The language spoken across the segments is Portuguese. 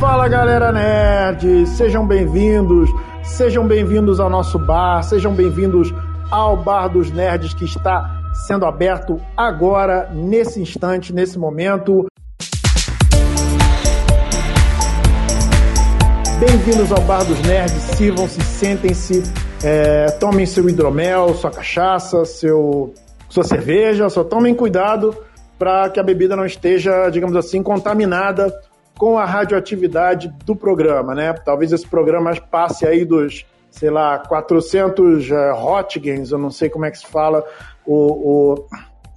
Fala galera nerd! Sejam bem-vindos, sejam bem-vindos ao nosso bar, sejam bem-vindos ao Bar dos Nerds que está sendo aberto agora, nesse instante, nesse momento. Bem-vindos ao Bar dos Nerds, sirvam-se, sentem-se, é, tomem seu hidromel, sua cachaça, seu, sua cerveja, só tomem cuidado para que a bebida não esteja, digamos assim, contaminada com a radioatividade do programa, né? Talvez esse programa passe aí dos, sei lá, 400 uh, hotgens, eu não sei como é que se fala, o, o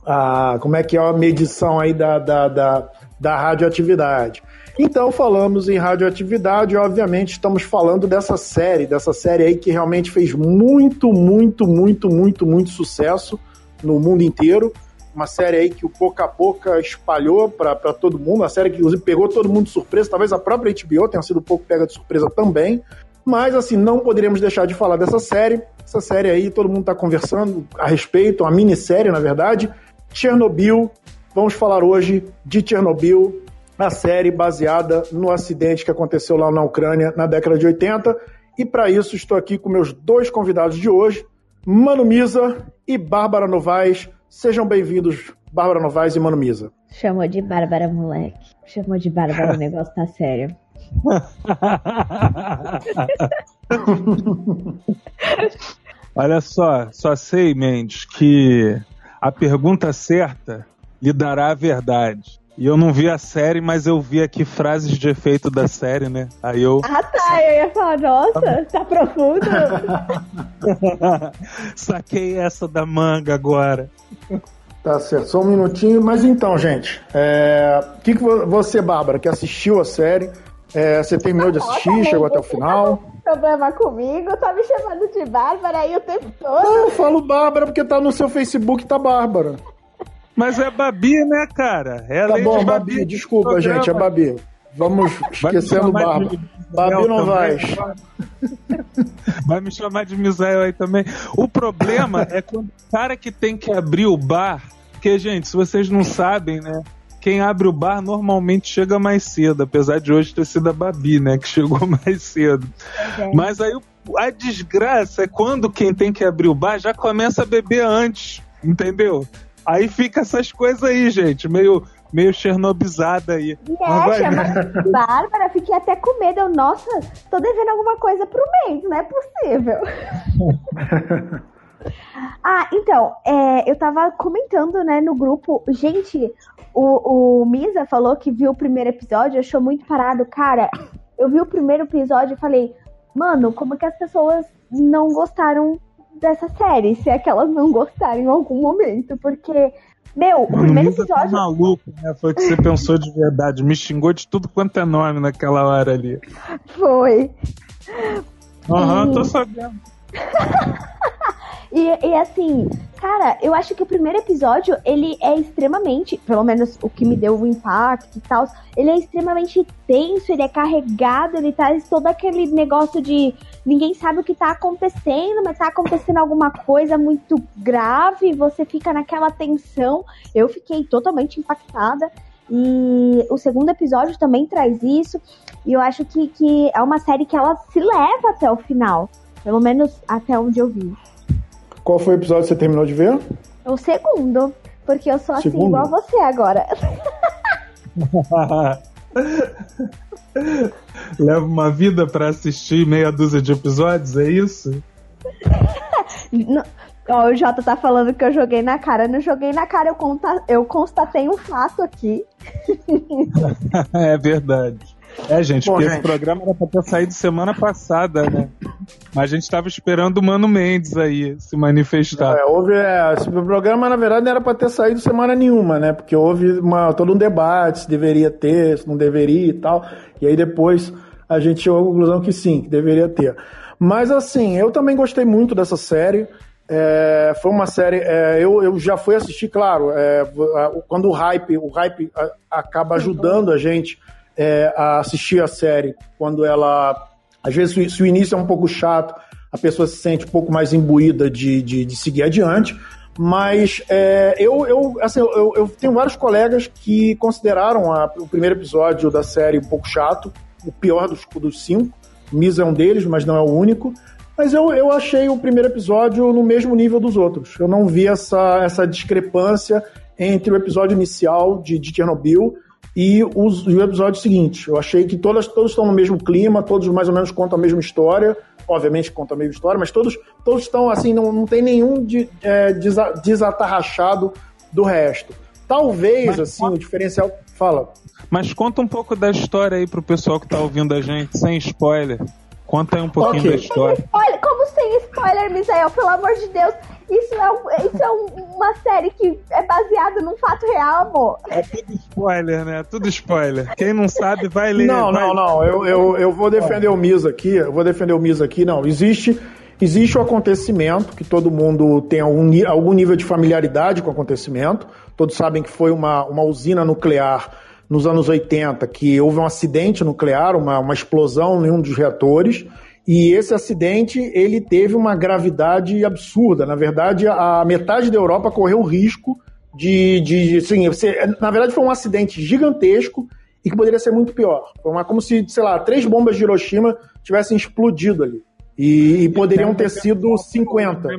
a, como é que é a medição aí da, da, da, da radioatividade. Então falamos em radioatividade obviamente estamos falando dessa série, dessa série aí que realmente fez muito, muito, muito, muito, muito sucesso no mundo inteiro. Uma série aí que o pouco a pouco espalhou para todo mundo, uma série que inclusive pegou todo mundo de surpresa, talvez a própria HBO tenha sido um pouco pega de surpresa também. Mas assim, não poderíamos deixar de falar dessa série. Essa série aí, todo mundo está conversando a respeito, uma minissérie, na verdade. Chernobyl. Vamos falar hoje de Chernobyl, a série baseada no acidente que aconteceu lá na Ucrânia na década de 80. E para isso estou aqui com meus dois convidados de hoje, Mano Misa e Bárbara Novaes. Sejam bem-vindos, Bárbara Novaes e Mano Misa. Chamou de Bárbara, moleque. Chamou de Bárbara, o negócio tá sério. Olha só, só sei, Mendes, que a pergunta certa lhe dará a verdade. E eu não vi a série, mas eu vi aqui frases de efeito da série, né? Aí eu. Ah, tá. Eu ia falar, nossa, tá profundo. Saquei essa da manga agora. Tá certo, só um minutinho. Mas então, gente, é... o que, que você, Bárbara, que assistiu a série, é... você terminou de assistir, Nossa, chegou até o final? Problema comigo, tá me chamando de Bárbara aí o tempo todo. Não, eu falo Bárbara porque tá no seu Facebook, tá Bárbara. Mas é Babi, né, cara? É tá bom, Babi, Babi desculpa, gente, é Babi. Vamos esquecendo Barba. Babi não vai. Vai me chamar de Misael aí também. O problema é quando o cara que tem que abrir o bar. Porque, gente, se vocês não sabem, né? Quem abre o bar normalmente chega mais cedo, apesar de hoje ter sido a Babi, né? Que chegou mais cedo. É. Mas aí a desgraça é quando quem tem que abrir o bar já começa a beber antes, entendeu? Aí fica essas coisas aí, gente, meio meio chernobizada aí. É, chama Bárbara, fiquei até com medo. Eu, nossa, tô devendo alguma coisa pro mês, não é possível. ah, então, é, eu tava comentando, né, no grupo, gente, o, o Misa falou que viu o primeiro episódio, achou muito parado. Cara, eu vi o primeiro episódio e falei, mano, como que as pessoas não gostaram dessa série, se é que elas não gostaram em algum momento, porque meu, o primeiro tá episódio. Tá maluco, né? Foi o que você pensou de verdade. Me xingou de tudo quanto é nome naquela hora ali. Foi. Aham, uhum, e... tô sabendo. E, e, assim, cara, eu acho que o primeiro episódio, ele é extremamente, pelo menos o que me deu o impacto e tal, ele é extremamente tenso, ele é carregado, ele traz todo aquele negócio de ninguém sabe o que tá acontecendo, mas tá acontecendo alguma coisa muito grave, você fica naquela tensão. Eu fiquei totalmente impactada. E o segundo episódio também traz isso. E eu acho que, que é uma série que ela se leva até o final. Pelo menos até onde eu vi. Qual foi o episódio que você terminou de ver? O segundo. Porque eu sou assim segundo? igual você agora. Leva uma vida para assistir meia dúzia de episódios, é isso? Ó, o Jota tá falando que eu joguei na cara. Eu não joguei na cara, eu, conta, eu constatei um fato aqui. é verdade. É, gente, Bom, porque gente. esse programa era pra ter saído semana passada, né? Mas a gente tava esperando o Mano Mendes aí se manifestar. É, houve. É, esse programa, na verdade, não era pra ter saído semana nenhuma, né? Porque houve uma, todo um debate se deveria ter, se não deveria e tal. E aí depois a gente chegou à conclusão que sim, que deveria ter. Mas assim, eu também gostei muito dessa série. É, foi uma série. É, eu, eu já fui assistir, claro, é, quando o hype, o hype acaba ajudando a gente é, a assistir a série quando ela. Às vezes, se o início é um pouco chato, a pessoa se sente um pouco mais imbuída de, de, de seguir adiante. Mas é, eu, eu, assim, eu, eu, tenho vários colegas que consideraram a, o primeiro episódio da série um pouco chato, o pior dos, dos cinco. Misa é um deles, mas não é o único. Mas eu, eu achei o primeiro episódio no mesmo nível dos outros. Eu não vi essa, essa discrepância entre o episódio inicial de, de Chernobyl e, os, e o episódio seguinte. Eu achei que todas, todos estão no mesmo clima, todos mais ou menos contam a mesma história. Obviamente contam a mesma história, mas todos, todos estão assim, não, não tem nenhum de, é, desatarrachado do resto. Talvez, mas, assim, o diferencial. Fala. Mas conta um pouco da história aí pro pessoal que tá ouvindo a gente, sem spoiler. Conta aí um pouquinho okay. da história. Sem spoiler, como sem spoiler, Misael? Pelo amor de Deus. Isso é, um, isso é um, uma série que é baseada num fato real, amor. É tudo spoiler, né? Tudo spoiler. Quem não sabe, vai ler. Não, vai... não, não. Eu, eu, eu vou defender o Misa aqui. Eu vou defender o Misa aqui. Não, existe... Existe o acontecimento, que todo mundo tem algum, algum nível de familiaridade com o acontecimento. Todos sabem que foi uma, uma usina nuclear nos anos 80 que houve um acidente nuclear, uma, uma explosão em um dos reatores, e esse acidente ele teve uma gravidade absurda. Na verdade, a metade da Europa correu risco de, de assim, na verdade foi um acidente gigantesco e que poderia ser muito pior. Foi uma, como se, sei lá, três bombas de Hiroshima tivessem explodido ali. E, e poderiam ter sido 50.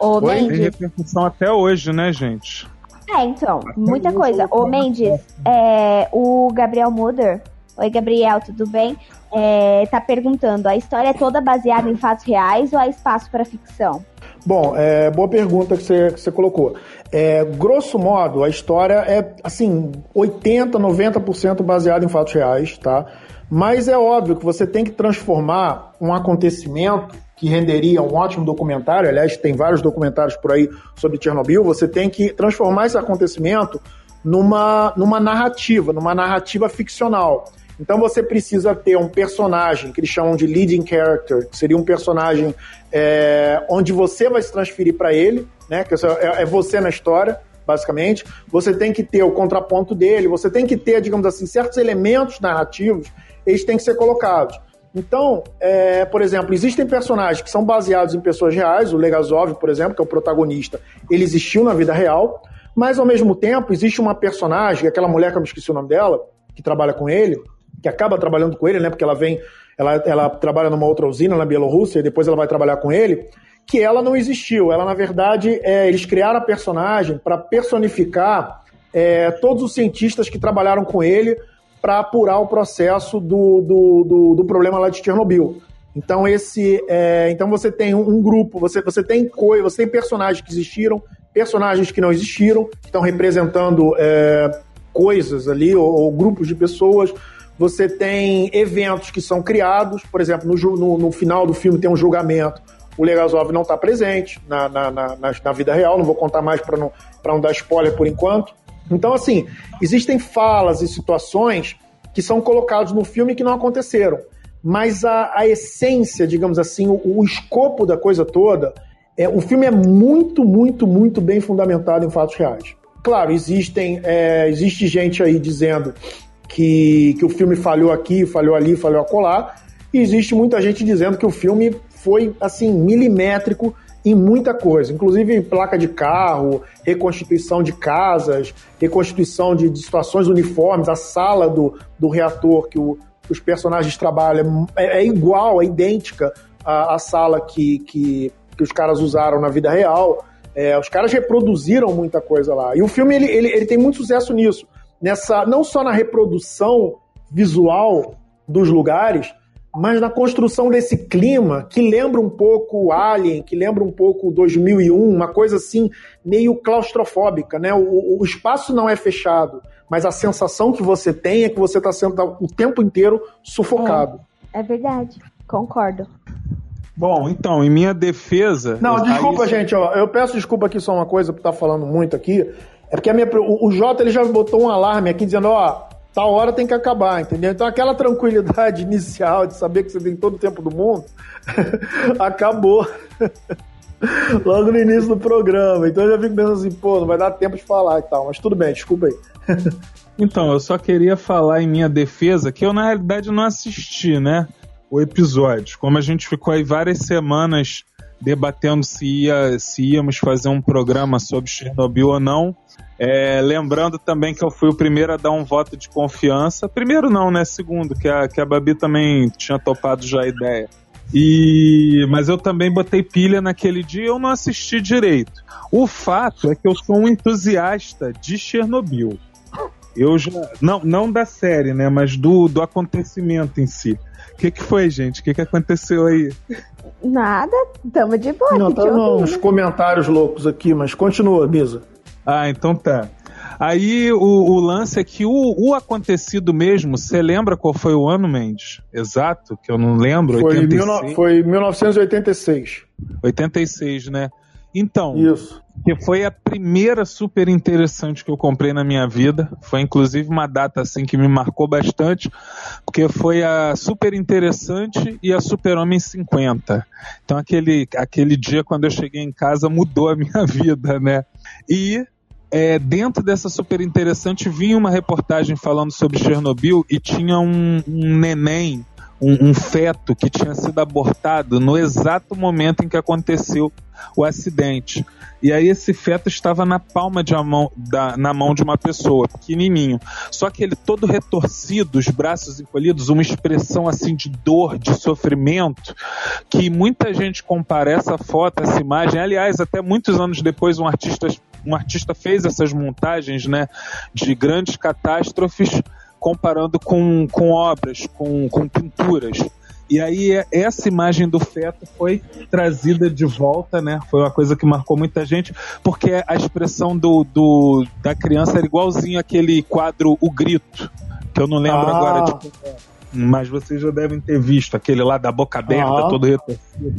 Ô, Tem repercussão até hoje, né, gente? É, então, muita coisa. Ô, Mendes, é, o Gabriel Muder. Oi, Gabriel, tudo bem? É, tá perguntando: a história é toda baseada em fatos reais ou há espaço para ficção? Bom, é, boa pergunta que você, que você colocou. É, grosso modo, a história é, assim, 80%, 90% baseada em fatos reais, tá? Mas é óbvio que você tem que transformar um acontecimento que renderia um ótimo documentário, aliás, tem vários documentários por aí sobre Chernobyl, você tem que transformar esse acontecimento numa, numa narrativa, numa narrativa ficcional. Então você precisa ter um personagem que eles chamam de leading character, que seria um personagem é, onde você vai se transferir para ele, né? Que é, é você na história, basicamente. Você tem que ter o contraponto dele, você tem que ter, digamos assim, certos elementos narrativos, eles têm que ser colocados. Então, é, por exemplo, existem personagens que são baseados em pessoas reais, o Legazov, por exemplo, que é o protagonista, ele existiu na vida real, mas ao mesmo tempo existe uma personagem, aquela mulher que eu me esqueci o nome dela, que trabalha com ele, que acaba trabalhando com ele, né, porque ela vem, ela, ela trabalha numa outra usina na Bielorrússia e depois ela vai trabalhar com ele, que ela não existiu. Ela, na verdade, é, eles criaram a personagem para personificar é, todos os cientistas que trabalharam com ele para apurar o processo do, do, do, do, problema lá de Chernobyl. Então esse, é, então você tem um, um, grupo, você, você tem coisa, você tem personagens que existiram, personagens que não existiram, que estão representando é, coisas ali ou, ou, grupos de pessoas. Você tem eventos que são criados, por exemplo, no, no, no final do filme tem um julgamento. O Legazov não está presente na, na, na, na, vida real, não vou contar mais para não, não dar spoiler por enquanto. Então, assim, existem falas e situações que são colocados no filme que não aconteceram. Mas a, a essência, digamos assim, o, o, escopo da coisa toda, é, o filme é muito, muito, muito bem fundamentado em fatos reais. Claro, existem, é, existe gente aí dizendo que, que o filme falhou aqui, falhou ali, falhou acolá, e existe muita gente dizendo que o filme foi, assim, milimétrico em muita coisa, inclusive placa de carro, reconstituição de casas, reconstituição de, de situações uniformes, a sala do, do reator que, o, os personagens trabalham é, é igual, é idêntica à, à sala que, que, que, os caras usaram na vida real. É, os caras reproduziram muita coisa lá. E o filme ele, ele, ele tem muito sucesso nisso. Nessa, não só na reprodução visual dos lugares, mas na construção desse clima que lembra um pouco Alien, que lembra um pouco 2001, uma coisa assim meio claustrofóbica, né? O, o espaço não é fechado, mas a sensação que você tem é que você está sendo o tempo inteiro sufocado. É, é verdade, concordo. Bom, então, em minha defesa. Não, desculpa, aí... gente, ó, eu peço desculpa aqui só uma coisa por estar tá falando muito aqui. É porque minha, o, o Jota ele já botou um alarme aqui dizendo, ó, tal hora tem que acabar, entendeu? Então aquela tranquilidade inicial de saber que você tem todo o tempo do mundo acabou logo no início do programa. Então eu já fico pensando assim, pô, não vai dar tempo de falar e tal, mas tudo bem, desculpa aí. então, eu só queria falar em minha defesa que eu na realidade não assisti, né, o episódio. Como a gente ficou aí várias semanas debatendo se, ia, se íamos fazer um programa sobre Chernobyl ou não. É, lembrando também que eu fui o primeiro a dar um voto de confiança. Primeiro não, né? Segundo, que a, que a Babi também tinha topado já a ideia. E, mas eu também botei pilha naquele dia eu não assisti direito. O fato é que eu sou um entusiasta de Chernobyl. Eu já. Não, não da série, né? Mas do, do acontecimento em si. O que, que foi, gente? O que, que aconteceu aí? Nada, tamo de boa. Não, tá uns comentários loucos aqui, mas continua, Misa. Ah, então tá. Aí o, o, lance é que o, o acontecido mesmo, você lembra qual foi o ano, Mendes? Exato, que eu não lembro. Foi, 86. foi 1986. 86, né? Então, Isso. que foi a primeira super interessante que eu comprei na minha vida. Foi inclusive uma data assim que me marcou bastante, porque foi a super interessante e a Super Homem 50. Então aquele, aquele dia quando eu cheguei em casa mudou a minha vida, né? E é, dentro dessa super interessante vinha uma reportagem falando sobre Chernobyl e tinha um, um neném, um, um, feto que tinha sido abortado no exato momento em que aconteceu o acidente. E aí esse feto estava na palma de mão, da, na mão de uma pessoa, pequenininho. Só que ele todo retorcido, os braços encolhidos, uma expressão assim de dor, de sofrimento, que muita gente compara essa foto, essa imagem. Aliás, até muitos anos depois um artista um artista fez essas montagens né, de grandes catástrofes comparando com, com obras, com, com pinturas. E aí essa imagem do feto foi trazida de volta, né? Foi uma coisa que marcou muita gente, porque a expressão do, do da criança era igualzinho aquele quadro O Grito, que eu não lembro ah. agora de mas vocês já devem ter visto aquele lá da boca aberta, ah. todo retorcido.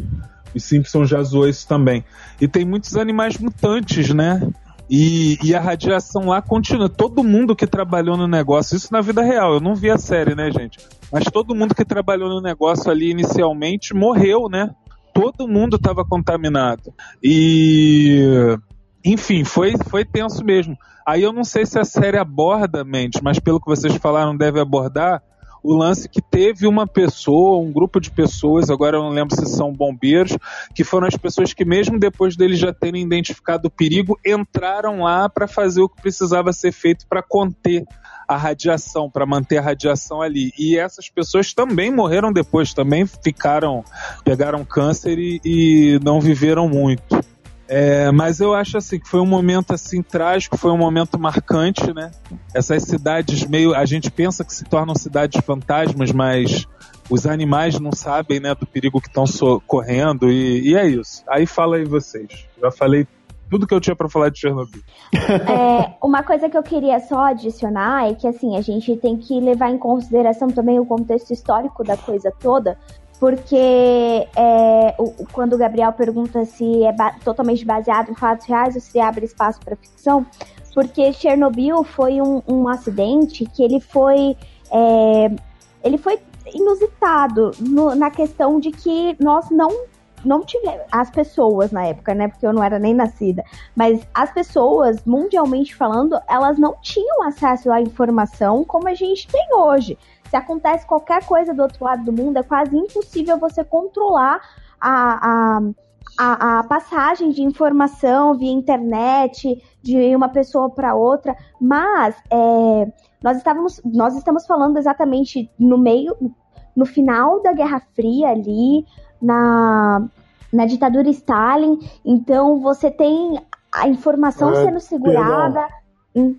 Os Simpsons já zoou isso também. E tem muitos animais mutantes, né? E, e, a radiação lá continua. Todo mundo que trabalhou no negócio, isso na vida real, eu não vi a série, né, gente? Mas todo mundo que trabalhou no negócio ali inicialmente morreu, né? Todo mundo estava contaminado. E. Enfim, foi, foi tenso mesmo. Aí eu não sei se a série aborda, mente, mas pelo que vocês falaram, deve abordar o lance que teve uma pessoa, um grupo de pessoas, agora eu não lembro se são bombeiros, que foram as pessoas que, mesmo depois deles já terem identificado o perigo, entraram lá para fazer o que precisava ser feito para conter a radiação, para manter a radiação ali. E essas pessoas também morreram depois, também ficaram, pegaram câncer e, e não viveram muito. É, mas eu acho assim que foi um momento assim trágico, foi um momento marcante, né? Essas cidades meio, a gente pensa que se tornam cidades fantasmas, mas os animais não sabem, né, do perigo que estão correndo e, e, é isso. Aí fala aí vocês. Já falei tudo que eu tinha para falar de Chernobyl. É, uma coisa que eu queria só adicionar é que assim a gente tem que levar em consideração também o contexto histórico da coisa toda, porque é, o, quando o Gabriel pergunta se é ba totalmente baseado em fatos reais ou se abre espaço para ficção, porque Chernobyl foi um, um, acidente que ele foi é, ele foi inusitado no, na questão de que nós não não tivemos as pessoas na época, né? Porque eu não era nem nascida, mas as pessoas mundialmente falando, elas não tinham acesso à informação como a gente tem hoje se acontece qualquer coisa do outro lado do mundo, é quase impossível você controlar a, a, a, a passagem de informação via internet de uma pessoa para outra. Mas é, nós, estávamos, nós estamos falando exatamente no meio, no final da Guerra Fria ali, na, na ditadura Stalin. Então você tem a informação é, sendo segurada. Perdão. Hum.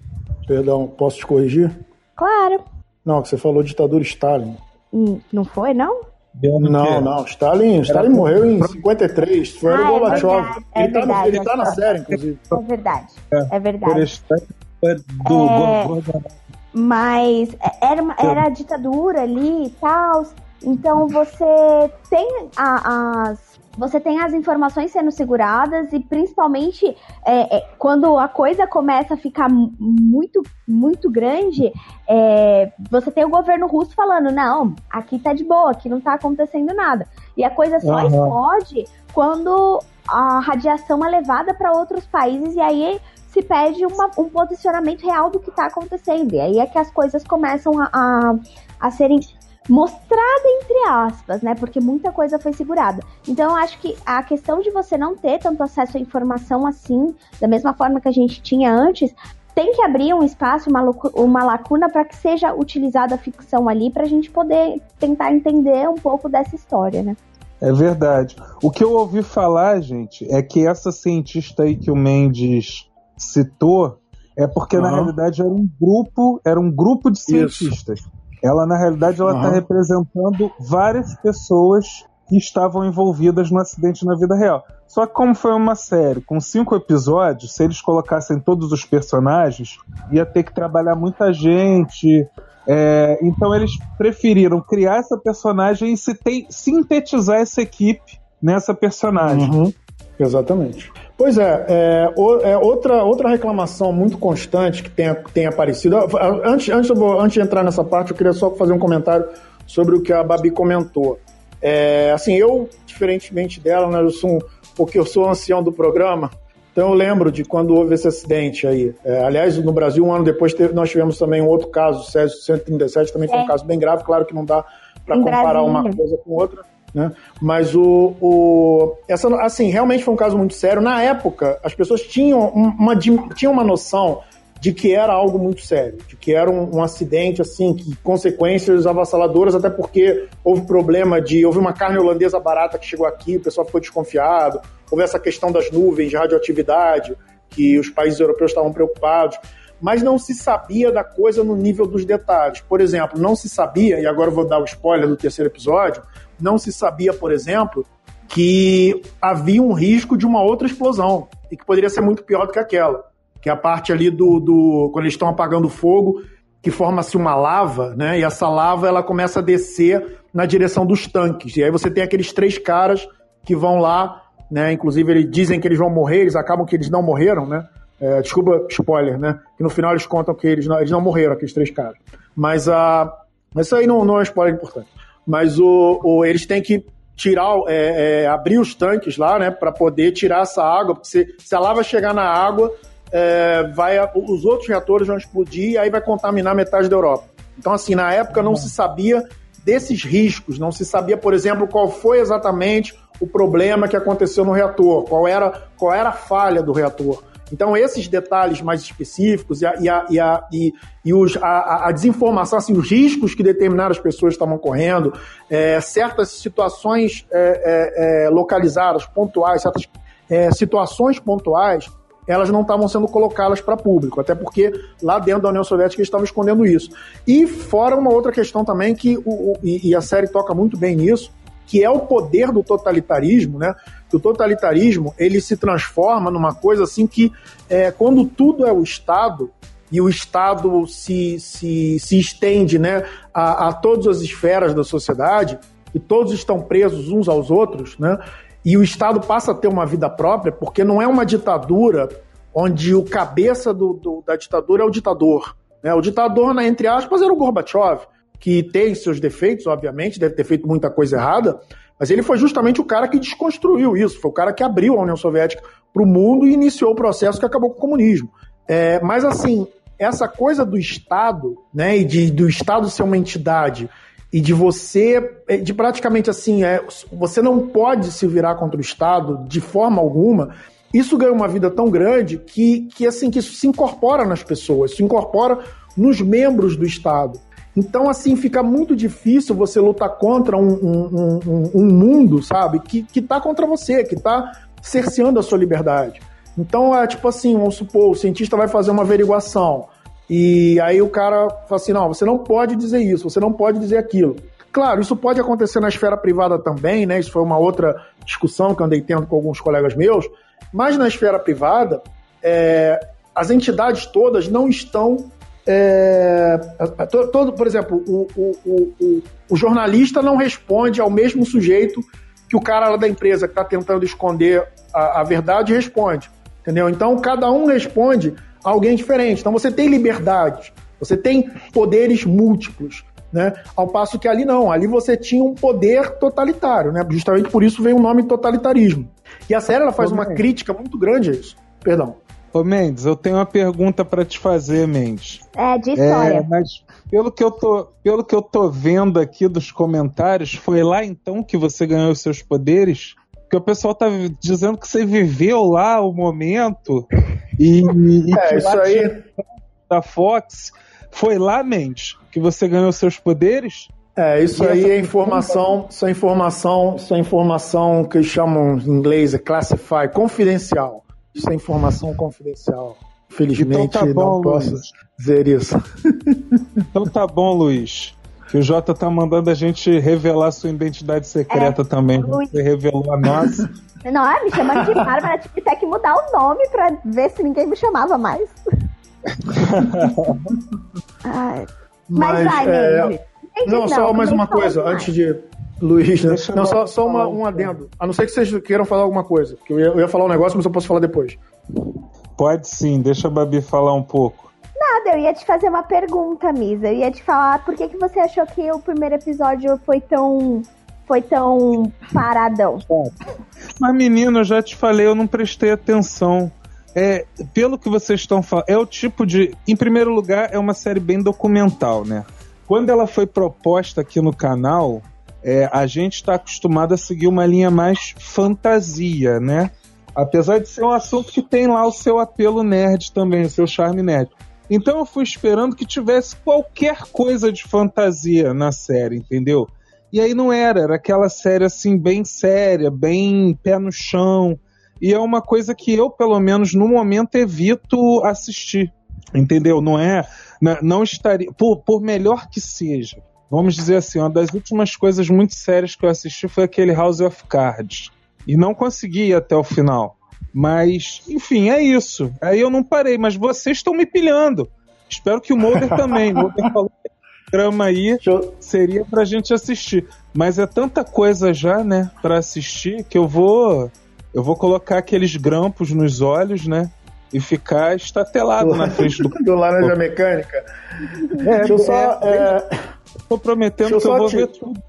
perdão, posso te corrigir? Claro. Não, que você falou ditadura Stalin. Hum, não foi, não? Não, não. Stalin, Stalin morreu em 53. Foi ah, o Gorbachev. É ele, é tá, ele tá na série, inclusive. É verdade. É, verdade. É do é, mas era, uma, era a ditadura ali e tal. Então você tem a, as você tem as informações sendo seguradas e principalmente é, é, quando a coisa começa a ficar muito, muito grande, é, você tem o governo russo falando, não, aqui tá de boa, aqui não tá acontecendo nada. E a coisa só uhum. explode quando a radiação é levada para outros países e aí se pede uma, um posicionamento real do que está acontecendo. E aí é que as coisas começam a, a, a serem mostrada entre aspas, né? Porque muita coisa foi segurada. Então eu acho que a questão de você não ter tanto acesso à informação assim, da mesma forma que a gente tinha antes, tem que abrir um espaço, uma, uma lacuna para que seja utilizada a ficção ali para a gente poder tentar entender um pouco dessa história, né? É verdade. O que eu ouvi falar, gente, é que essa cientista aí que o Mendes citou é porque uhum. na realidade era um grupo, era um grupo de cientistas. Isso. Ela na realidade ela está uhum. representando várias pessoas que estavam envolvidas no acidente na vida real. Só que como foi uma série com cinco episódios, se eles colocassem todos os personagens, ia ter que trabalhar muita gente. É, então eles preferiram criar essa personagem e se tem, sintetizar essa equipe nessa personagem. Uhum. Exatamente. Pois é, é, é, outra, outra reclamação muito constante que tem, tem aparecido. Antes, antes, antes de entrar nessa parte, eu queria só fazer um comentário sobre o que a Babi comentou. É, assim, eu, diferentemente dela, né, eu sou um, porque eu sou ancião do programa, então eu lembro de quando houve esse acidente aí. É, aliás, no Brasil, um ano depois, teve, nós tivemos também um outro caso, o Césio 137, também foi um é. caso bem grave, claro que não dá para comparar Brasília. uma coisa com outra né? Mas o, o essa, assim, realmente foi um caso muito sério. Na época, as pessoas tinham uma, tinham uma noção de que era algo muito sério, de que era um, um, acidente, assim, que consequências avassaladoras, até porque houve problema de. Houve uma carne holandesa barata que chegou aqui, o pessoal ficou desconfiado, houve essa questão das nuvens de radioatividade, que os países europeus estavam preocupados. Mas não se sabia da coisa no nível dos detalhes. Por exemplo, não se sabia, e agora vou dar o spoiler do terceiro episódio, não se sabia, por exemplo, que havia um risco de uma outra explosão e que poderia ser muito pior do que aquela. Que é a parte ali do. do quando eles estão apagando fogo, que forma-se uma lava, né? E essa lava ela começa a descer na direção dos tanques. E aí você tem aqueles três caras que vão lá, né? Inclusive eles dizem que eles vão morrer, eles acabam que eles não morreram, né? É, desculpa, spoiler, né? Que no final eles contam que eles não, eles não morreram, aqueles três caras. Mas, a, mas isso aí não, não é spoiler importante mas o, o eles têm que tirar, é, é, abrir os tanques lá, né, para poder tirar essa água, porque se, se a lava chegar na água, é, vai, os outros reatores vão explodir e aí vai contaminar metade da Europa. Então, assim, na época não se sabia desses riscos, não se sabia, por exemplo, qual foi exatamente o problema que aconteceu no reator, qual era, qual era a falha do reator. Então, esses detalhes mais específicos e a, e a, e a, e, e os, a, a, desinformação, assim, os riscos que determinadas pessoas estavam correndo, é, certas situações é, é, é localizadas, pontuais, certas é, situações pontuais, elas não estavam sendo colocadas para público, até porque lá dentro da União Soviética eles estavam escondendo isso. E fora uma outra questão também que o, o e, e a série toca muito bem nisso, que é o poder do totalitarismo, né? Que o totalitarismo ele se transforma numa coisa assim que é, quando tudo é o Estado e o Estado se, se, se estende né, a, a todas as esferas da sociedade e todos estão presos uns aos outros, né? E o Estado passa a ter uma vida própria, porque não é uma ditadura onde o cabeça do, do, da ditadura é o ditador. Né? O ditador, né, entre aspas, era o Gorbachev que tem seus defeitos, obviamente, deve ter feito muita coisa errada, mas ele foi justamente o cara que desconstruiu isso, foi o cara que abriu a União Soviética para o mundo e iniciou o processo que acabou com o comunismo. É, mas assim, essa coisa do Estado, né, e de, do Estado ser uma entidade e de você, é, de praticamente assim, é, você não pode se virar contra o Estado de forma alguma. Isso ganha uma vida tão grande que, que assim que isso se incorpora nas pessoas, se incorpora nos membros do Estado. Então, assim, fica muito difícil você lutar contra um, um, um, um mundo, sabe, que, que tá contra você, que tá cerceando a sua liberdade. Então, é tipo assim, vamos supor, o cientista vai fazer uma averiguação, e aí o cara fala assim, não, você não pode dizer isso, você não pode dizer aquilo. Claro, isso pode acontecer na esfera privada também, né? Isso foi uma outra discussão que andei tendo com alguns colegas meus, mas na esfera privada, é, as entidades todas não estão é, todo, por exemplo, o, o, o, o, jornalista não responde ao mesmo sujeito que o cara lá da empresa que está tentando esconder a, a, verdade responde. Entendeu? Então, cada um responde a alguém diferente. Então, você tem liberdade, você tem poderes múltiplos. Né? Ao passo que ali não, ali você tinha um poder totalitário, né? Justamente por isso vem o nome totalitarismo. E a série ela faz uma crítica muito grande a isso. Perdão. Ô Mendes, eu tenho uma pergunta para te fazer, Mendes. É, de história. É, mas pelo que, eu tô, pelo que eu tô vendo aqui dos comentários, foi lá então que você ganhou os seus poderes? Porque o pessoal tá dizendo que você viveu lá o momento e, e é, isso aí da Fox foi lá, Mendes, que você ganhou os seus poderes? É, isso e aí é informação, isso é informação, isso é informação que chamam em inglês é classify, confidencial. Isso é informação confidencial. Felizmente então tá bom, não posso Luiz. dizer isso. Então tá bom, Luiz. Que o Jota tá mandando a gente revelar sua identidade secreta é, também. Luiz. Você revelou a nossa. Não, é, me chamando de Bárbara, tive até que mudar o nome pra ver se ninguém me chamava mais. Ai. Mas, mas vai, é... Não, não, só mais uma coisa, mais. antes de Luiz, né? Não, só, só uma, um adendo. A não ser que vocês queiram falar alguma coisa. Que eu ia, eu ia falar um negócio, mas eu posso falar depois. Pode sim, deixa a Babi falar um pouco. Nada, eu ia te fazer uma pergunta, Misa. Eu ia te falar por que, que você achou que o primeiro episódio foi tão. foi tão paradão. Mas, menino, eu já te falei, eu não prestei atenção. É, pelo que vocês estão falando, é o tipo de. Em primeiro lugar, é uma série bem documental, né? Quando ela foi proposta aqui no canal, é, a gente está acostumado a seguir uma linha mais fantasia, né? Apesar de ser um assunto que tem lá o seu apelo nerd também, o seu charme nerd. Então eu fui esperando que tivesse qualquer coisa de fantasia na série, entendeu? E aí não era, era aquela série assim, bem séria, bem pé no chão. E é uma coisa que eu, pelo menos no momento, evito assistir. Entendeu? Não é. Não estaria. Por, por melhor que seja, vamos dizer assim, uma das últimas coisas muito sérias que eu assisti foi aquele House of Cards. E não consegui ir até o final. Mas, enfim, é isso. Aí eu não parei, mas vocês estão me pilhando. Espero que o Mulder também. O Mulder falou que trama aí seria pra gente assistir. Mas é tanta coisa já, né, pra assistir, que eu vou. Eu vou colocar aqueles grampos nos olhos, né? E ficar estatelado na frente do. do Laranja Mecânica. É, Deixa eu só. É... é Tô prometendo que eu vou te... ver tudo.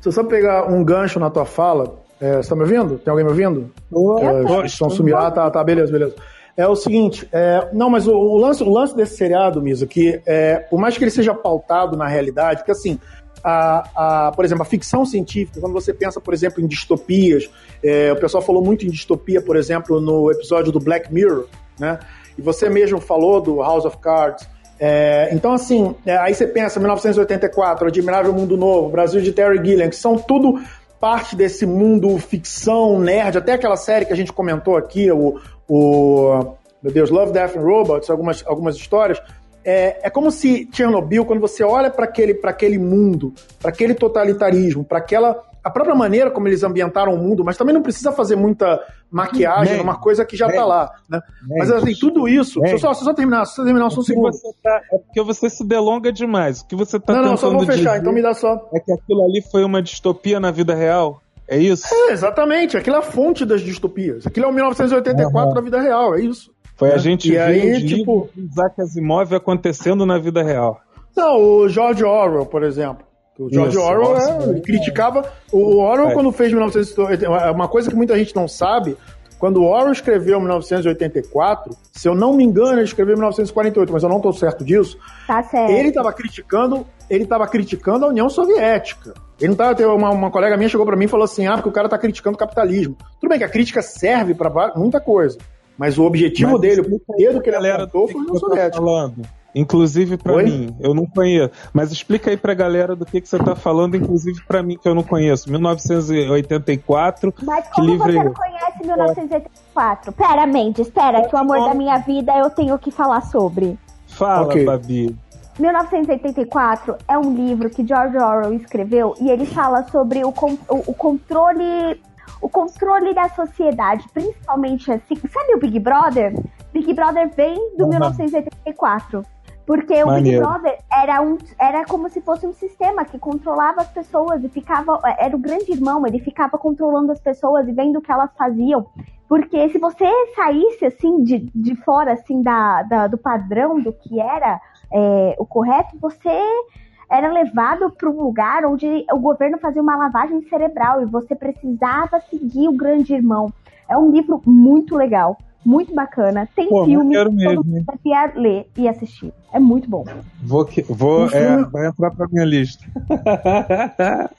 Se eu só pegar um gancho na tua fala, é, você tá me ouvindo? Tem alguém me ouvindo? Oi, é, som sumiu. Ah, tá, tá, beleza, beleza. É o seguinte, é, não, mas o, o, lance, o lance desse seriado, Misa, que é, por mais que ele seja pautado na realidade, porque assim, a, a, por exemplo, a ficção científica, quando você pensa, por exemplo, em distopias, é, o pessoal falou muito em distopia, por exemplo, no episódio do Black Mirror, né? E você mesmo falou do House of Cards, é, então, assim, é, aí você pensa 1984, Admirável Mundo Novo, Brasil de Terry Gilliam, que são tudo parte desse mundo ficção, nerd, até aquela série que a gente comentou aqui, o, o meu Deus, Love, Death and Robots, algumas, algumas histórias. É, é como se Chernobyl, quando você olha para aquele, aquele mundo, para aquele totalitarismo, para aquela a própria maneira como eles ambientaram o mundo, mas também não precisa fazer muita maquiagem, uma coisa que já está lá. Né? Mas assim, tudo isso. Deixa eu só, só terminar, só terminar só um segundo. Tá, é porque você se delonga demais. O que você está Não, não, só vou fechar, então me dá só. É que aquilo ali foi uma distopia na vida real. É isso? É, exatamente. Aquilo é a fonte das distopias. Aquilo é o 1984 uhum. da vida real, é isso. Foi a né? gente e ver aí, tipo, Isaac Asimov acontecendo na vida real. Não, o George Orwell, por exemplo. O George Isso, Orwell nossa, é, criticava. O Orwell, é. quando fez 1980, é uma coisa que muita gente não sabe. Quando o Orwell escreveu 1984, se eu não me engano, ele escreveu 1948, mas eu não estou certo disso. Tá certo. Ele estava criticando, ele estava criticando a União Soviética. Ele não tava, uma, uma colega minha chegou para mim e falou assim: "Ah, porque o cara está criticando o capitalismo". Tudo bem que a crítica serve para muita coisa, mas o objetivo mas dele, o dedo que ele alertou foi a União Soviética. Falando. Inclusive para mim, eu não conheço. Mas explica aí pra galera do que, que você tá falando, inclusive para mim, que eu não conheço. 1984. Mas como livro você não conhece 1984? Pera, Mendes, espera, que o amor da minha vida eu tenho que falar sobre. Fala, okay. Babi. 1984 é um livro que George Orwell escreveu e ele fala sobre o, o, o controle o controle da sociedade, principalmente assim. Sabe o Big Brother? Big Brother vem do uhum. 1984. Porque o Big Brother era, um, era como se fosse um sistema que controlava as pessoas e ficava. Era o grande irmão, ele ficava controlando as pessoas e vendo o que elas faziam. Porque se você saísse assim de, de fora assim da, da do padrão do que era é, o correto, você era levado para um lugar onde o governo fazia uma lavagem cerebral e você precisava seguir o grande irmão. É um livro muito legal muito bacana. Tem Pô, filme, quero todo mesmo, mundo hein? devia ler e assistir. É muito bom. Vou, vou é, vai entrar pra minha lista.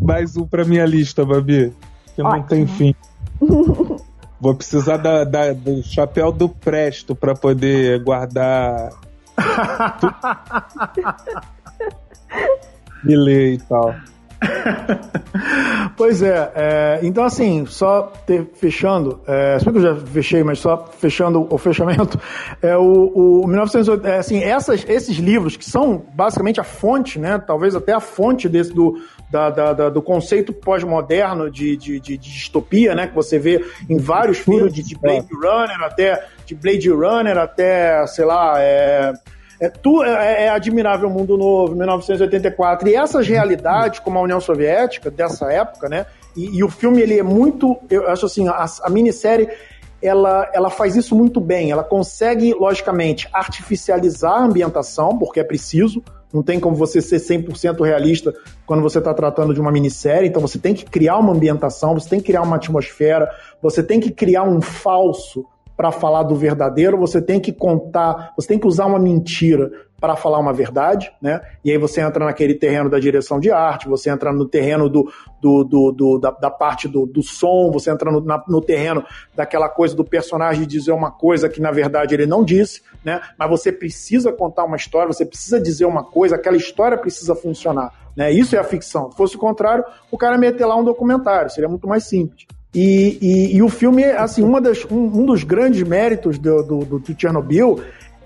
Mais um pra minha lista, Babi. Que não Ótimo. tem fim. Vou precisar da, da- do chapéu do Presto pra poder guardar. E ler e tal. Pois é, é, então assim, só ter- fechando, é, se bem que eu já fechei, mas só fechando o fechamento, é o, o 1980, é, assim, essas, esses livros que são basicamente a fonte, né, talvez até a fonte desse do, da- da- da- do conceito pós-moderno de, de, de- de distopia, né, que você vê em vários filmes, de, de Blade Runner até, de Blade Runner até, sei lá, é, é, tu, é, é Admirável Mundo Novo, 1984. E essas realidades, como a União Soviética, dessa época, né? E, e o filme, ele é muito. Eu acho assim, a, a minissérie. Ela, ela faz isso muito bem. Ela consegue, logicamente, artificializar a ambientação, porque é preciso. Não tem como você ser 100% realista quando você está tratando de uma minissérie. Então você tem que criar uma ambientação, você tem que criar uma atmosfera, você tem que criar um falso para falar do verdadeiro, você tem que contar, você tem que usar uma mentira para falar uma verdade, né? E aí você entra naquele terreno da direção de arte, você entra no terreno do, do, do, do- da, da parte do, do som, você entra no, na- no terreno daquela coisa do personagem dizer uma coisa que na verdade ele não disse, né? Mas você precisa contar uma história, você precisa dizer uma coisa, aquela história precisa funcionar, né? Isso é a ficção. Se fosse o contrário, o cara meter lá um documentário, seria muito mais simples. E, e- e o filme, assim, uma das, um, um dos grandes méritos do, do, do, Chernobyl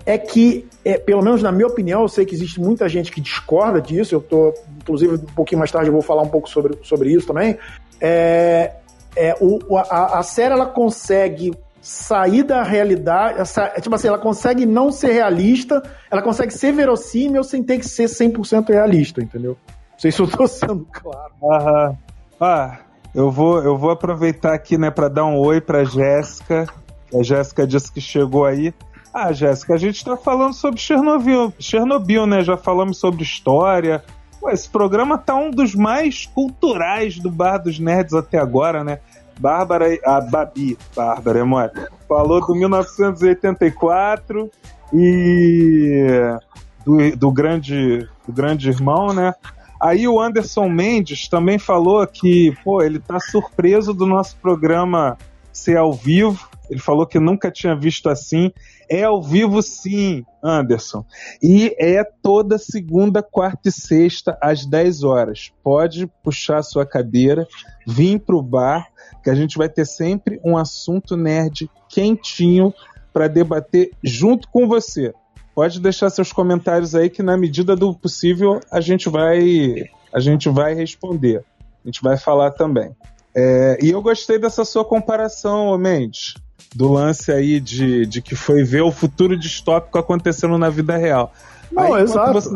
é que, é, pelo menos na minha opinião, eu sei que existe muita gente que discorda disso, eu tô, inclusive, um pouquinho mais tarde eu vou falar um pouco sobre, sobre isso também. É, é, o- a, a série ela consegue sair da realidade, essa, é tipo assim, ela consegue não ser realista, ela consegue ser verossímil sem ter que ser 100% realista, entendeu? Não sei se eu tô sendo claro. Aham. Ah, eu vou, eu vou aproveitar aqui, né, para dar um oi pra Jéssica. A Jéssica disse que chegou aí. Ah, Jéssica, a gente tá falando sobre Chernobyl, Chernobyl, né? Já falamos sobre história. Esse programa tá um dos mais culturais do Bar dos Nerds até agora, né? Bárbara, a Babi, Bárbara, é mole, falou do 1984 e do, do grande do grande irmão, né? Aí o Anderson Mendes também falou que, pô, ele tá surpreso do nosso programa ser ao vivo. Ele falou que nunca tinha visto assim. É ao vivo sim, Anderson. E é toda segunda, quarta e sexta, às 10 horas. Pode puxar sua cadeira, vir pro bar, que a gente vai ter sempre um assunto nerd quentinho para debater junto com você. Pode deixar seus comentários aí que na medida do possível a gente vai a gente vai responder. A gente vai falar também. É, e eu gostei dessa sua comparação, Mendes, do lance aí de, de que foi ver o futuro distópico acontecendo na vida real. Não, Aí, exato. Você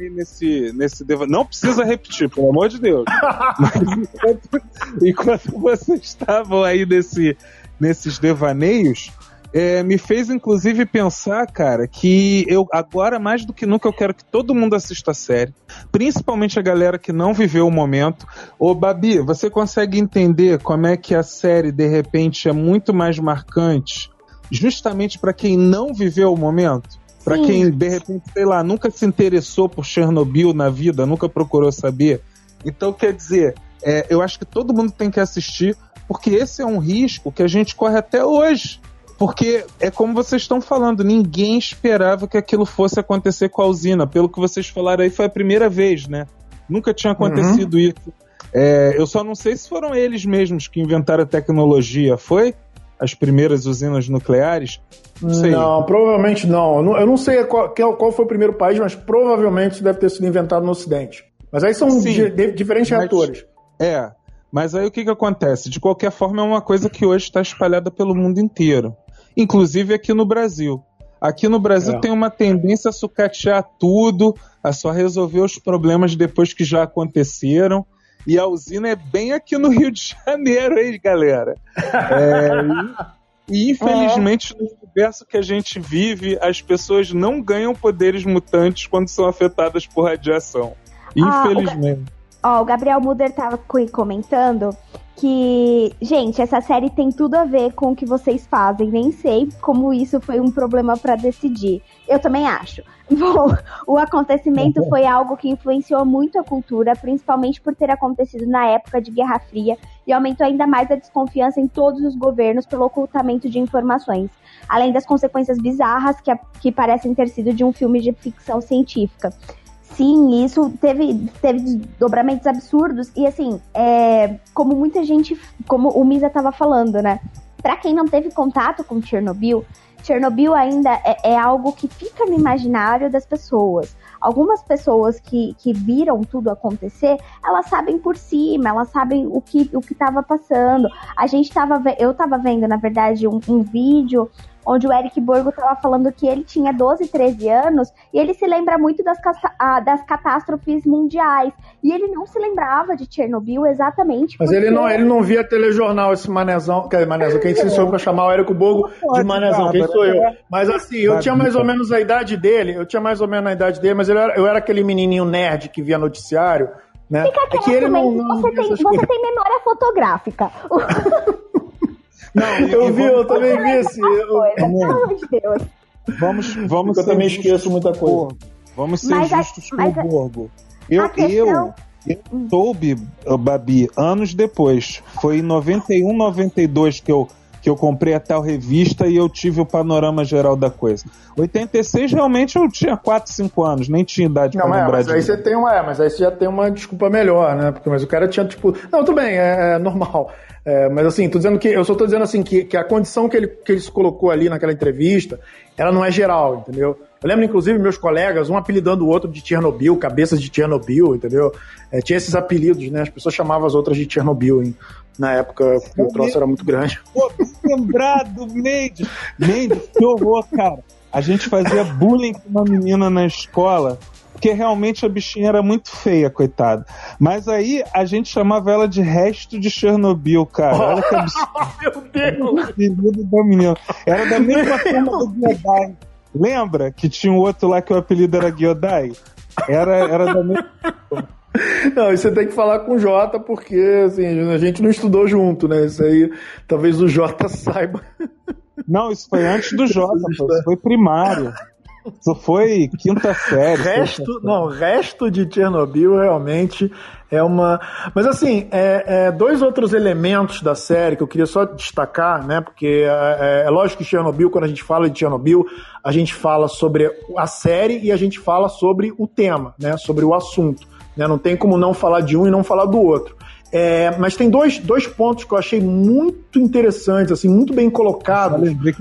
aí nesse, nesse deva- Não precisa repetir, pelo amor de Deus. Mas enquanto, enquanto vocês estavam aí nesse, nesses devaneios, é, me fez inclusive pensar, cara, que eu agora mais do que nunca eu quero que todo mundo assista a série, principalmente a galera que não viveu o momento. Ô Babi, você consegue entender como é que a série de repente é muito mais marcante, justamente para quem não viveu o momento? Para quem de repente, sei lá, nunca se interessou por Chernobyl na vida, nunca procurou saber. Então, quer dizer, é, eu acho que todo mundo tem que assistir, porque esse é um risco que a gente corre até hoje. Porque é como vocês estão falando, ninguém esperava que aquilo fosse acontecer com a usina. Pelo que vocês falaram aí, foi a primeira vez, né? Nunca tinha acontecido isso. É, eu só não sei se foram eles mesmos que inventaram a tecnologia. Foi? As primeiras usinas nucleares? Não sei. Não, provavelmente não. Eu não, sei qual, qual- qual foi o primeiro país, mas provavelmente isso deve ter sido inventado no Ocidente. Mas aí são Sim, di- diferentes mas- reatores. É, mas aí o que, que acontece? De qualquer forma, é uma coisa que hoje está espalhada pelo mundo inteiro, inclusive aqui no Brasil. Aqui no Brasil É. tem uma tendência a sucatear tudo, a só resolver os problemas depois que já aconteceram. E a usina é bem aqui no Rio de Janeiro, hein, galera? É, e, e, infelizmente, no universo que a gente vive, as pessoas não ganham poderes mutantes quando são afetadas por radiação. Ah, o Infelizmente. Ó, o Gabriel Muder tava co- comentando que, gente, essa série tem tudo a ver com o que vocês fazem. Nem sei como isso foi um problema para decidir. Eu também acho. Bom, o acontecimento foi algo que influenciou muito a cultura, principalmente por ter acontecido na época de Guerra Fria e aumentou ainda mais a desconfiança em todos os governos pelo ocultamento de informações, além das consequências bizarras que, que parecem ter sido de um filme de ficção científica sim, isso teve, teve dobramentos absurdos. E assim, é, como muita gente, como o Misa estava falando, né? Para quem não teve contato com Chernobyl, Chernobyl ainda é, é, algo que fica no imaginário das pessoas. Algumas pessoas que, que viram tudo acontecer, elas sabem por cima, elas sabem o que o estava passando. A gente estava, eu estava vendo, na verdade, um, um vídeo onde o Eric Borgo estava falando que ele tinha 12, 13 anos e ele se lembra muito das, das catástrofes mundiais. E ele não se lembrava de Chernobyl exatamente. Mas porque... ele não, ele não via telejornal, esse manezão. Que manezão, quem se sou para chamar o Eric Borgo de manezão? Quem sou eu? Mas assim, eu tinha mais ou menos a idade dele, eu tinha mais ou menos a idade dele, mas eu era, eu era aquele menininho nerd que via noticiário. Né? Fica é que ele não, não você, tem, você tem memória fotográfica. Não, eu vi, eu também vi esse. Eu... Pelo amor de Deus. Vamos, vamos eu também esqueço muita coisa. Vamos ser mas justos a, com o Borgo. Eu, questão... eu, eu soube, Babi, anos depois. Foi em 91, 92 que eu que eu comprei a tal revista e eu tive o panorama geral da coisa. 86 realmente eu tinha 4, 5 anos, nem tinha idade não, pra é, lembrar mas aí você tem uma, é, mas aí você já tem uma desculpa melhor, né? Porque mas o cara tinha tipo, não, tudo bem, é, é normal. É, mas assim, tô dizendo que eu só tô dizendo assim que, que a condição que ele, que ele se colocou ali naquela entrevista, ela não é geral, entendeu? Eu lembro, inclusive, meus colegas, um apelidando o outro de Chernobyl, cabeças de Chernobyl, entendeu? É, tinha esses apelidos, né? As pessoas chamavam as outras de Chernobyl, hein? Na época, o troço era muito grande. Pô, lembrado, Mendes! Mendes, que horror, cara! A gente fazia bullying com uma menina na escola porque realmente a bichinha era muito feia, coitada. Mas aí a gente chamava ela de resto de Chernobyl, cara. Olha que absurdo. Meu Deus! Era da mesma forma do Giodai. Lembra que tinha um outro lá que o apelido era Giodai? Era, era da mesma Não, você tem que falar com o Jota, porque assim, a gente não estudou junto, né? Isso aí, talvez o Jota saiba. Não, isso foi antes do Jota, isso foi primário. Isso foi quinta série. Resto, não, resto de Chernobyl realmente é uma. Mas assim, é, é, dois outros elementos da série que eu queria só destacar, né? Porque é, é, é, lógico que Chernobyl, quando a gente fala de Chernobyl, a gente fala sobre a série e a gente fala sobre o tema, né? Sobre o assunto. Né? Não tem como não falar de um e não falar do outro. É, mas tem dois, dois pontos que eu achei muito interessantes, assim, muito bem colocados né,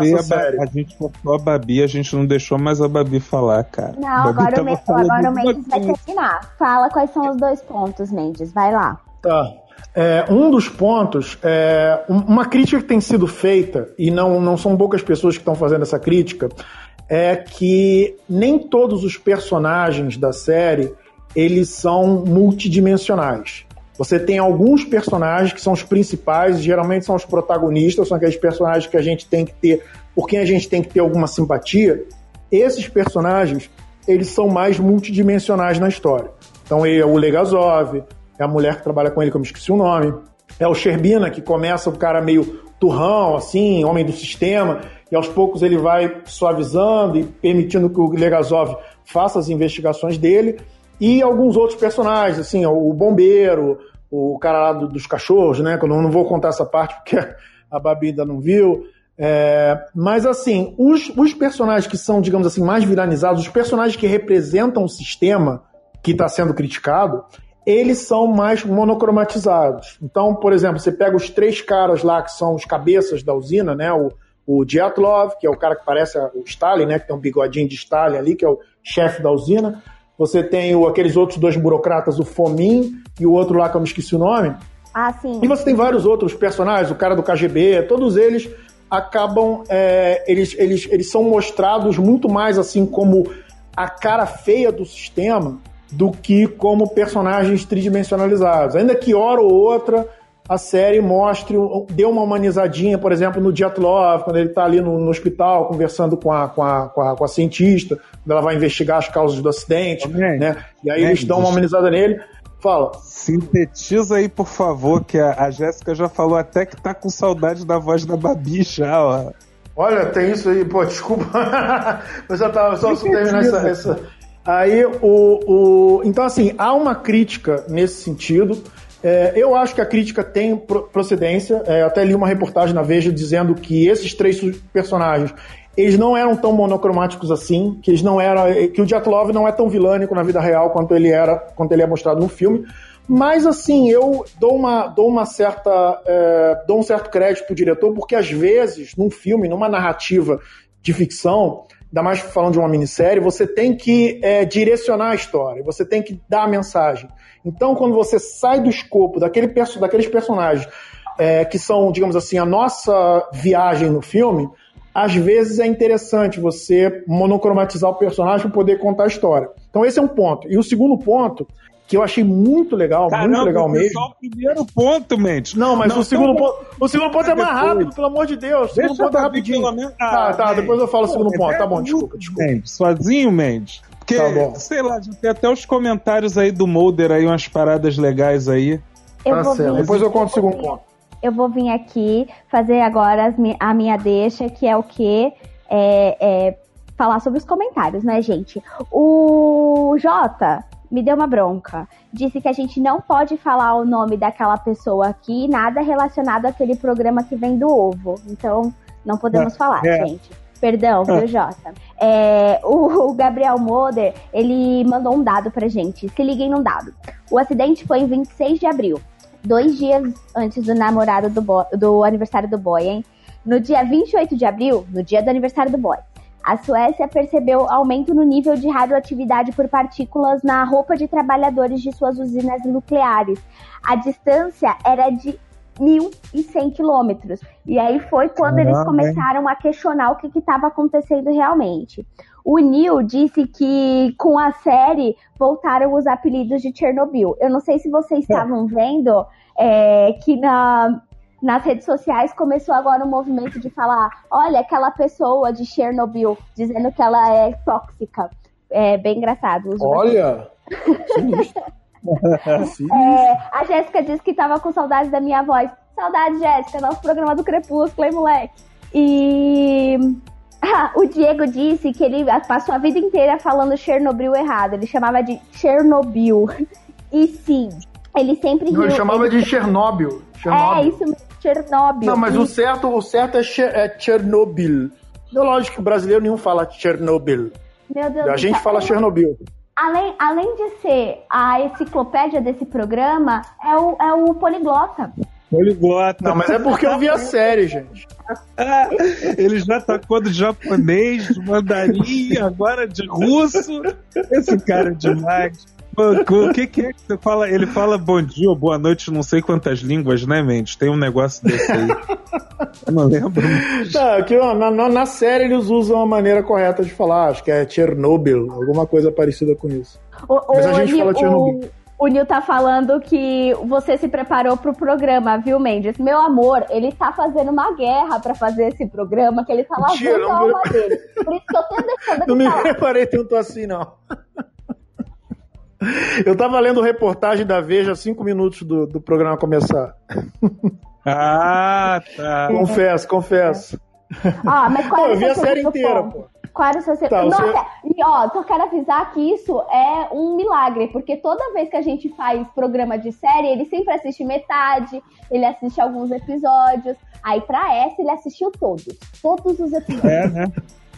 nessa a, série. A gente cortou a Babi, a gente não deixou mais a Babi falar, cara. Não, agora, o, Me agora o Mendes vai terminar. Fala quais são os dois pontos, Mendes, vai lá. Tá. É, um dos pontos, é, uma crítica que tem sido feita, e não, não são poucas pessoas que estão fazendo essa crítica, é que nem todos os personagens da série eles são multidimensionais. Você tem alguns personagens que são os principais, geralmente são os protagonistas, são aqueles personagens que a gente tem que ter, por quem a gente tem que ter alguma simpatia. Esses personagens, eles são mais multidimensionais na história. Então, é o Legazov, é a mulher que trabalha com ele, que eu me esqueci o nome, é o Sherbina, que começa o cara meio turrão, assim, homem do sistema, e aos poucos ele vai suavizando e permitindo que o Legazov faça as investigações dele. E alguns outros personagens, assim, o bombeiro, o cara lá do, dos cachorros, né? Que eu não, não vou contar essa parte porque a Babi ainda não viu. É, mas assim, os, os personagens que são, digamos assim, mais viralizados, os personagens que representam o sistema que está sendo criticado, eles são mais monocromatizados. Então, por exemplo, você pega os três caras lá que são os cabeças da usina, né? O, o Dyatlov, que é o cara que parece o Stalin, né? Que tem um bigodinho de Stalin ali, que é o chefe da usina. Você tem o, aqueles outros dois burocratas, o Fomin e o outro lá que eu me esqueci o nome. Ah, sim. E você tem vários outros personagens, o cara do KGB, todos eles acabam. É, eles, eles, eles são mostrados muito mais assim como a cara feia do sistema do que como personagens tridimensionalizados. Ainda que hora ou outra a série mostre, dê uma humanizadinha, por exemplo, no Dyatlov, quando ele está ali no, no, hospital conversando com a, com, a, com, a, com a cientista, quando ela vai investigar as causas do acidente, né? E aí eles dão uma humanizada nele. Fala. Sintetiza aí, por favor, que a, a Jéssica já falou até que tá com saudade da voz da Babi já, ó. Olha, tem isso aí, pô, desculpa. Mas eu tava só terminar essa, essa. Aí, o, o. Então, assim, há uma crítica nesse sentido. É, eu acho que a crítica tem procedência. É, até li uma reportagem na Veja dizendo que esses três personagens eles não eram tão monocromáticos assim, que eles não eram, que o Dyatlov não é tão vilânico na vida real quanto ele era, quanto ele é mostrado no filme. Mas assim, eu dou uma, dou uma certa, é, dou um certo crédito pro diretor, porque às vezes num filme, numa narrativa de ficção, ainda mais falando de uma minissérie, você tem que é, direcionar a história, você tem que dar a mensagem. Então, quando você sai do escopo daquele perso daqueles personagens é, que são, digamos assim, a nossa viagem no filme, às vezes é interessante você monocromatizar o personagem para poder contar a história. Então esse é um ponto. E o segundo ponto, que eu achei muito legal, Caramba, muito legal mesmo. Só o primeiro ponto, Mendes. Não, mas não, o segundo ponto, o segundo ponto é mais rápido, pelo amor de Deus. O segundo ponto é rapidinho. Ah, tá, tá, depois eu falo o segundo ponto. Tá bom, desculpa, desculpa. Mendes, sozinho, Mendes. Porque, tá sei lá, tem até os comentários aí do Molder aí, umas paradas legais aí. Eu tá certo. Depois eu conto o segundo ponto eu vou vir aqui fazer agora a minha deixa, que é o que? É, é, falar sobre os comentários, né, gente? O Jota me deu uma bronca. Disse que a gente não pode falar o nome daquela pessoa aqui, nada relacionado àquele programa que vem do ovo. Então, não podemos é, falar, é. gente. Perdão, viu, Jota? É, o, o, Gabriel Moder, ele mandou um dado pra gente. Se liguem num dado. O acidente foi em 26 de abril dois dias antes do namorado do, do aniversário do boy, hein? No dia 28 de abril, no dia do aniversário do boy, a Suécia percebeu aumento no nível de radioatividade por partículas na roupa de trabalhadores de suas usinas nucleares. A distância era de 1.100 quilômetros. E aí foi quando eles começaram a questionar o que estava acontecendo realmente. O Neil disse que com a série voltaram os apelidos de Chernobyl. Eu não sei se vocês é. estavam vendo é, que na, nas redes sociais começou agora um movimento de falar: olha, aquela pessoa de Chernobyl, dizendo que ela é tóxica. É bem engraçado. Olha! é, a Jéssica disse que estava com saudade da minha voz. Saudade, Jéssica, nosso programa do Crepúsculo, hein, moleque? E ah, o Diego disse que ele passou a vida inteira falando Chernobyl errado. Ele chamava de Chernobyl. E sim, ele sempre Não, ele chamava ele... de Chernobyl. Chernobyl. É, isso mesmo, Chernobyl. Não, mas e... o certo, o certo é, Cher é Chernobyl. Não, lógico que o brasileiro nenhum fala Chernobyl. Meu Deus A gente fala Chernobyl. Além, além de ser a enciclopédia desse programa, é o, é o poliglota. Poliglota. Não, mas é porque eu vi a série, gente. Ele já tacou tá de japonês, de mandarim, agora de russo. Esse cara é demais. O que, que é que você fala? Ele fala bom dia ou boa noite, não sei quantas línguas, né, Mendes? Tem um negócio desse aí. Eu não lembro. Tá, aqui, ó, na, na, série eles usam a maneira correta de falar, acho que é Chernobyl, alguma coisa parecida com isso. O, Mas a gente o, fala Chernobyl. O o Nil tá falando que você se preparou pro programa, viu, Mendes? Meu amor, ele tá fazendo uma guerra para fazer esse programa, que ele tá lavando a alma dele. Por isso que eu tô deixando Não me falar. preparei tanto assim, não. Eu tava lendo reportagem da Veja cinco minutos do, do programa começar. Ah, tá. Confesso, confesso. Ah, mas qual pô, eu vi a série inteira, pô. Qual era o seu tá, Nossa, você... e ó, só quero avisar que isso é um milagre, porque toda vez que a gente faz programa de série, ele sempre assiste metade, ele assiste alguns episódios. Aí pra essa ele assistiu todos. Todos os episódios. É, né?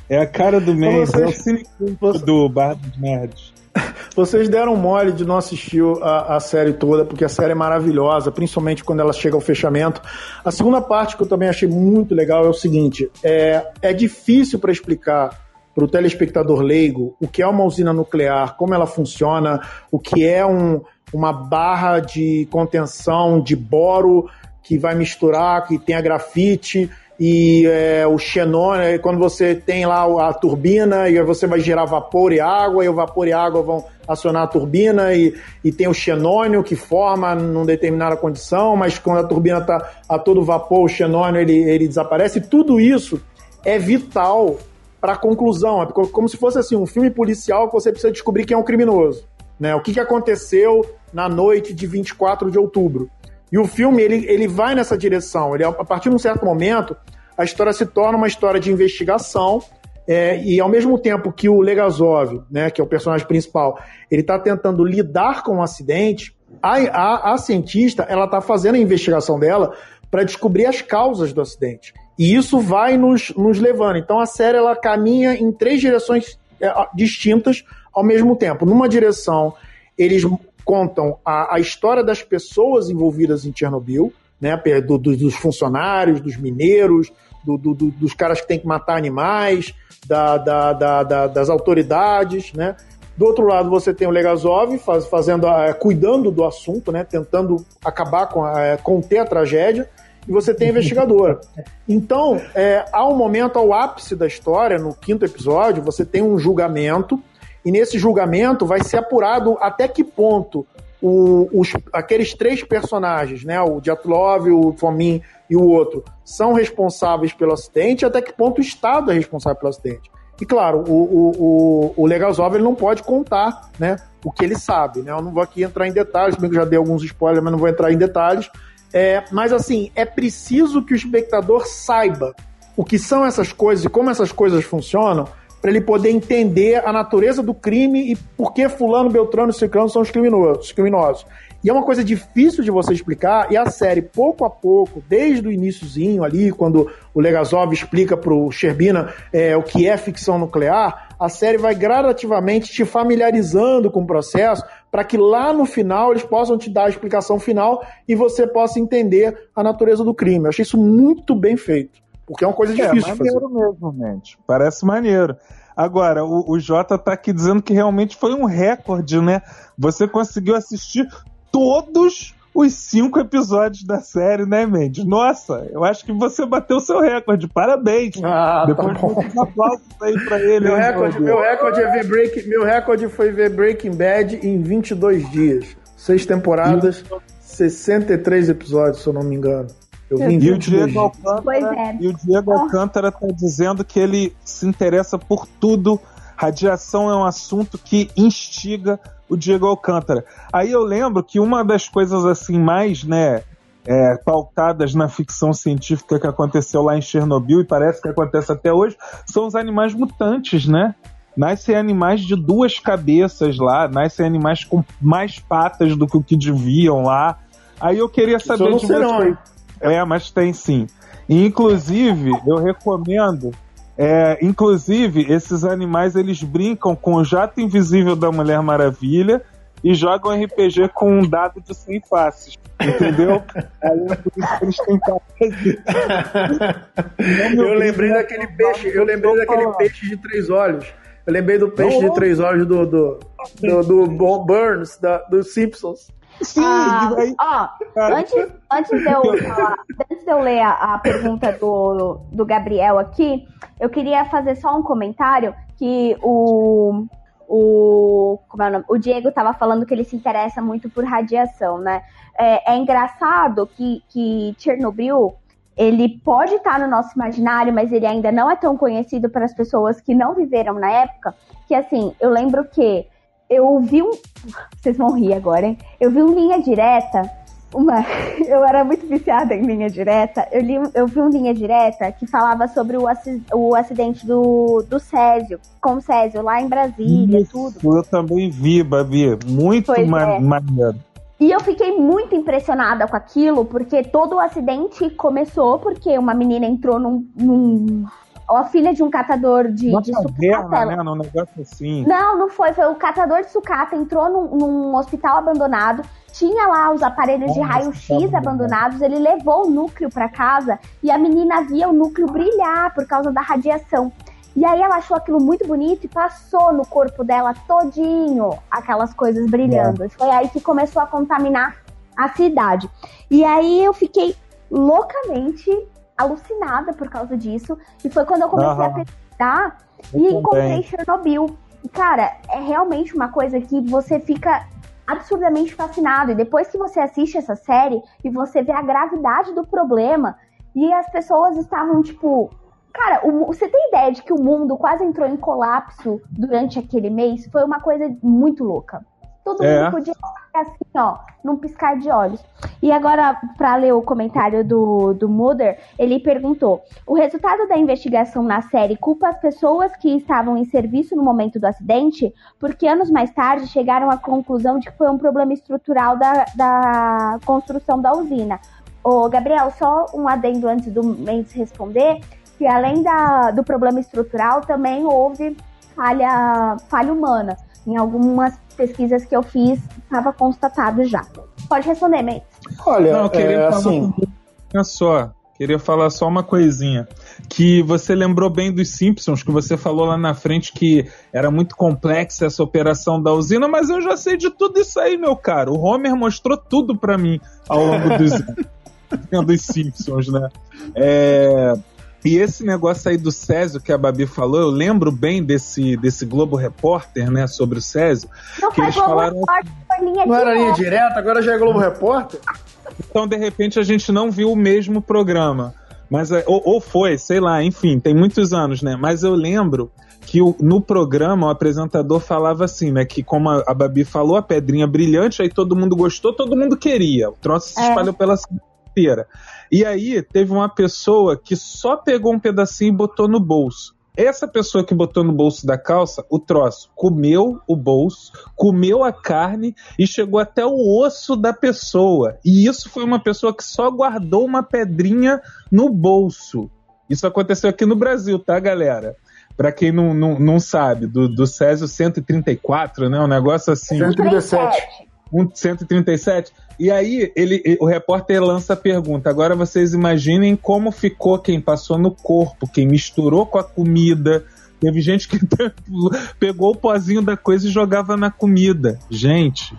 É a cara do mês, é o cine do Bar dos Nerds. Vocês deram mole de não assistir a, a, série toda, porque a série é maravilhosa, principalmente quando ela chega ao fechamento. A segunda parte que eu também achei muito legal é o seguinte: é, é difícil para explicar para o telespectador leigo o que é uma usina nuclear, como ela funciona, o que é um, uma barra de contenção de boro que vai misturar, que tem a grafite e é, o xenônio, quando você tem lá a turbina e você vai gerar vapor e água, e o vapor e água vão acionar a turbina e, e tem o xenônio que forma numa determinada condição, mas quando a turbina está a todo vapor, o xenônio ele, ele desaparece. Tudo isso é vital para a conclusão. É como se fosse assim um filme policial que você precisa descobrir quem é o criminoso. Né? O que, que aconteceu na noite de 24 de outubro. E o filme ele, ele vai nessa direção. Ele, a partir de um certo momento, a história se torna uma história de investigação. É, e ao mesmo tempo que o Legazov, né, que é o personagem principal, ele está tentando lidar com o um acidente, a, a, a cientista ela está fazendo a investigação dela para descobrir as causas do acidente. E isso vai nos, nos levando. Então a série ela caminha em três direções é, distintas ao mesmo tempo. Numa direção, eles contam a, a história das pessoas envolvidas em Chernobyl, né, do, do, dos funcionários, dos mineiros, do, dos caras que têm que matar animais, da, da, da, das autoridades, né? Do outro lado, você tem o Legazov faz, fazendo, a, cuidando do assunto, né? Tentando acabar com a, é, conter a tragédia e você tem a investigadora. Então, é, há um momento ao ápice da história, no quinto episódio, você tem um julgamento, e nesse julgamento vai ser apurado até que ponto o, os, aqueles três personagens, né, o Dyatlov, o Fomin e o outro, são responsáveis pelo acidente, até que ponto o Estado é responsável pelo acidente. E claro, o, o, o, o Legazov ele não pode contar né, o que ele sabe. Né? Eu não vou aqui entrar em detalhes, bem que já dei alguns spoilers, mas não vou entrar em detalhes. É, mas assim, é preciso que o espectador saiba o que são essas coisas e como essas coisas funcionam para ele poder entender a natureza do crime e por que fulano, beltrano e ciclano são os criminosos, os criminosos. E é uma coisa difícil de você explicar, e a série, pouco a pouco, desde o iníciozinho ali, quando o Legazov explica pro Sherbina é, o que é ficção nuclear, a série vai gradativamente te familiarizando com o processo para que lá no final eles possam te dar a explicação final e você possa entender a natureza do crime. Eu achei isso muito bem feito, porque é uma coisa difícil é, maneiro mesmo, gente. Parece maneiro. Agora, o, o Jota tá aqui dizendo que realmente foi um recorde, né? Você conseguiu assistir todos os cinco episódios da série, né, Mendes? Nossa, eu acho que você bateu o seu recorde. Parabéns. Ah, tá Depois tá um aplauso aí pra ele. Meu recorde, meu, recorde é ver break, meu recorde foi ver Breaking Bad em 22 dias. Seis temporadas, e... 63 episódios, se eu não me engano. Eu vim e, o Diego Alcântara, é. e o Diego Alcântara tá dizendo que ele se interessa por tudo. Radiação é um assunto que instiga o Diego Alcântara. Aí eu lembro que uma das coisas assim mais, né, é, pautadas na ficção científica que aconteceu lá em Chernobyl e parece que acontece até hoje, são os animais mutantes, né? Nascem animais de duas cabeças lá, nascem animais com mais patas do que o que deviam lá. Aí eu queria saber de você. É, mas tem sim. E, inclusive, eu recomendo é, inclusive, esses animais eles brincam com o jato invisível da Mulher Maravilha e jogam RPG com um dado de 100 faces. Entendeu? Aí é por isso que eles têm Eu lembrei daquele peixe, eu lembrei daquele peixe de três olhos. Eu lembrei do peixe de três olhos do, do, do, do Burns, da, dos Simpsons. Sim, ah, ó, antes, antes, de eu falar, antes de eu ler a, a, pergunta do, do Gabriel aqui, eu queria fazer só um comentário que o, o, como é o, nome? o Diego estava falando que ele se interessa muito por radiação, né? É, é engraçado que, que Chernobyl ele pode estar no nosso imaginário, mas ele ainda não é tão conhecido para as pessoas que não viveram na época. Que assim, eu lembro que eu vi um. Vocês vão rir agora, hein? Eu vi um linha direta. Uma. Eu era muito viciada em linha direta. Eu, li, eu vi um linha direta que falava sobre o, o acidente do, do Césio, com o Césio, lá em Brasília, Isso, tudo. Eu também vi, Babi. Muito é. maneiro. E eu fiquei muito impressionada com aquilo, porque todo o acidente começou porque uma menina entrou num, num a filha de um catador de, Nossa, de sucata. Né? Num negócio assim. Não, não foi. Foi o catador de sucata, entrou num, num hospital abandonado, tinha lá os aparelhos Nossa, de raio-x abandonados, ele levou o núcleo para casa e a menina via o núcleo brilhar por causa da radiação. E aí ela achou aquilo muito bonito e passou no corpo dela todinho aquelas coisas brilhando. É. Foi aí que começou a contaminar a cidade. E aí eu fiquei loucamente alucinada por causa disso. E foi quando eu comecei a pesquisar eu e encontrei Chernobyl. E, cara, é realmente uma coisa que você fica absurdamente fascinado. E depois que você assiste essa série e você vê a gravidade do problema, e as pessoas estavam tipo. Cara, o, você tem ideia de que o mundo quase entrou em colapso durante aquele mês? Foi uma coisa muito louca. Todo é. mundo podia assim, ó, num piscar de olhos. E agora, para ler o comentário do, do Mother, ele perguntou: o resultado da investigação na série culpa as pessoas que estavam em serviço no momento do acidente, porque anos mais tarde chegaram à conclusão de que foi um problema estrutural da, da construção da usina. Ô, Gabriel, só um adendo antes do Mendes responder, que além da, do problema estrutural, também houve falha, falha humana. Em algumas pesquisas que eu fiz, estava constatado já. Pode responder, Mendes. Olha, Não, eu queria é, falar assim... só. Queria falar só uma coisinha. Que você lembrou bem dos Simpsons, que você falou lá na frente que era muito complexa essa operação da usina, mas eu já sei de tudo isso aí, meu caro. O Homer mostrou tudo para mim ao longo dos, dos Simpsons, né? É, e esse negócio aí do Césio que a Babi falou, eu lembro bem desse, desse Globo Repórter, né, sobre o Césio. Não que eles falaram. Repórter, não era linha direta, agora já é Globo Repórter? Então, de repente, a gente não viu o mesmo programa. Mas, é, ou, ou foi, sei lá, enfim, tem muitos anos, né? Mas eu lembro que o, no programa o apresentador falava assim, né? Que como a, a Babi falou, a pedrinha brilhante, aí todo mundo gostou, todo mundo queria. O troço se é. espalhou pela inteira. E aí teve uma pessoa que só pegou um pedacinho e botou no bolso. Essa pessoa que botou no bolso da calça o troço, comeu o bolso, comeu a carne e chegou até o osso da pessoa. E isso foi uma pessoa que só guardou uma pedrinha no bolso. Isso aconteceu aqui no Brasil, tá, galera? Para quem não, não, não sabe, do, do Césio 134, né? Um negócio assim. 137. 137. E aí ele, o repórter lança a pergunta. Agora vocês imaginem como ficou quem passou no corpo, quem misturou com a comida. Teve gente que pegou o pozinho da coisa e jogava na comida. Gente,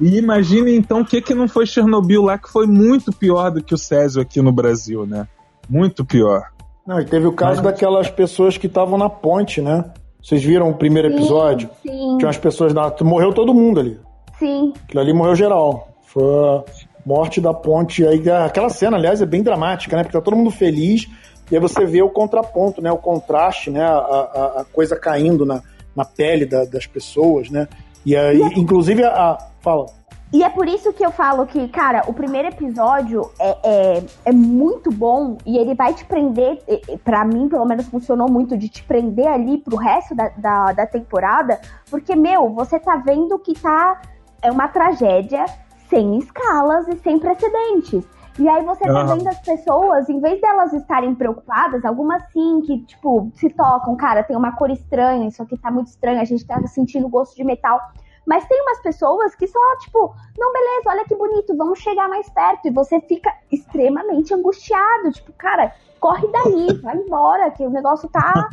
e imagine então o que, que não foi Chernobyl lá, que foi muito pior do que o Césio aqui no Brasil, né? Muito pior. Não, e teve o caso Mas... daquelas pessoas que estavam na ponte, né? Vocês viram o primeiro episódio? Sim, sim. Tinha umas pessoas na. Morreu todo mundo ali. Sim. Aquilo ali morreu geral. Foi a morte da ponte. Aí, aquela cena, aliás, é bem dramática, né? Porque tá todo mundo feliz. E aí você vê o contraponto, né? O contraste, né? A, a, a coisa caindo na, na pele da, das pessoas, né? E aí, e inclusive, a, a. Fala. E é por isso que eu falo que, cara, o primeiro episódio é, é, é muito bom e ele vai te prender, para mim, pelo menos, funcionou muito, de te prender ali pro resto da, da, da temporada, porque, meu, você tá vendo que tá é uma tragédia sem escalas e sem precedentes. E aí você tá vendo as pessoas, em vez delas estarem preocupadas, algumas sim, que, tipo, se tocam, cara, tem uma cor estranha, isso aqui tá muito estranho, a gente tá sentindo gosto de metal. Mas tem umas pessoas que só, tipo, não, beleza, olha que bonito, vamos chegar mais perto. E você fica extremamente angustiado, tipo, cara, corre daí, vai embora, que o negócio tá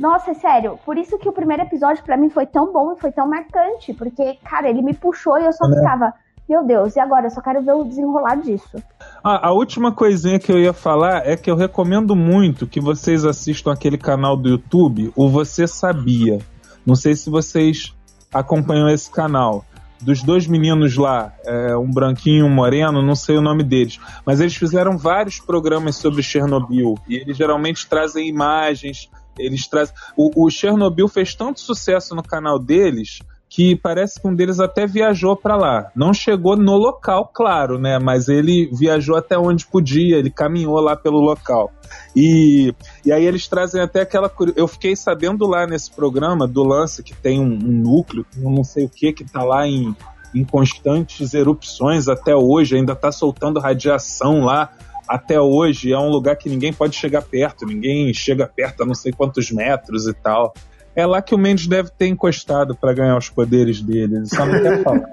Nossa, é sério. Por isso que o primeiro episódio para mim foi tão bom e foi tão marcante. Porque, cara, ele me puxou e eu só é. ficava. Meu Deus, e agora? Eu só quero ver o desenrolar disso. Ah, a última coisinha que eu ia falar é que eu recomendo muito que vocês assistam aquele canal do YouTube, o Você Sabia. Não sei se vocês acompanham esse canal. Dos dois meninos lá, é, um branquinho e um moreno, não sei o nome deles, mas eles fizeram vários programas sobre Chernobyl e eles geralmente trazem imagens eles trazem. O, o Chernobyl fez tanto sucesso no canal deles que parece que um deles até viajou para lá. Não chegou no local, claro, né? Mas ele viajou até onde podia, ele caminhou lá pelo local. E, e aí eles trazem até aquela. Eu fiquei sabendo lá nesse programa do lance que tem um, um núcleo, não sei o que, que tá lá em, em constantes erupções até hoje, ainda tá soltando radiação lá até hoje é um lugar que ninguém pode chegar perto, ninguém chega perto a não sei quantos metros e tal. É lá que o Mendes deve ter encostado para ganhar os poderes dele, ele só não quer falar.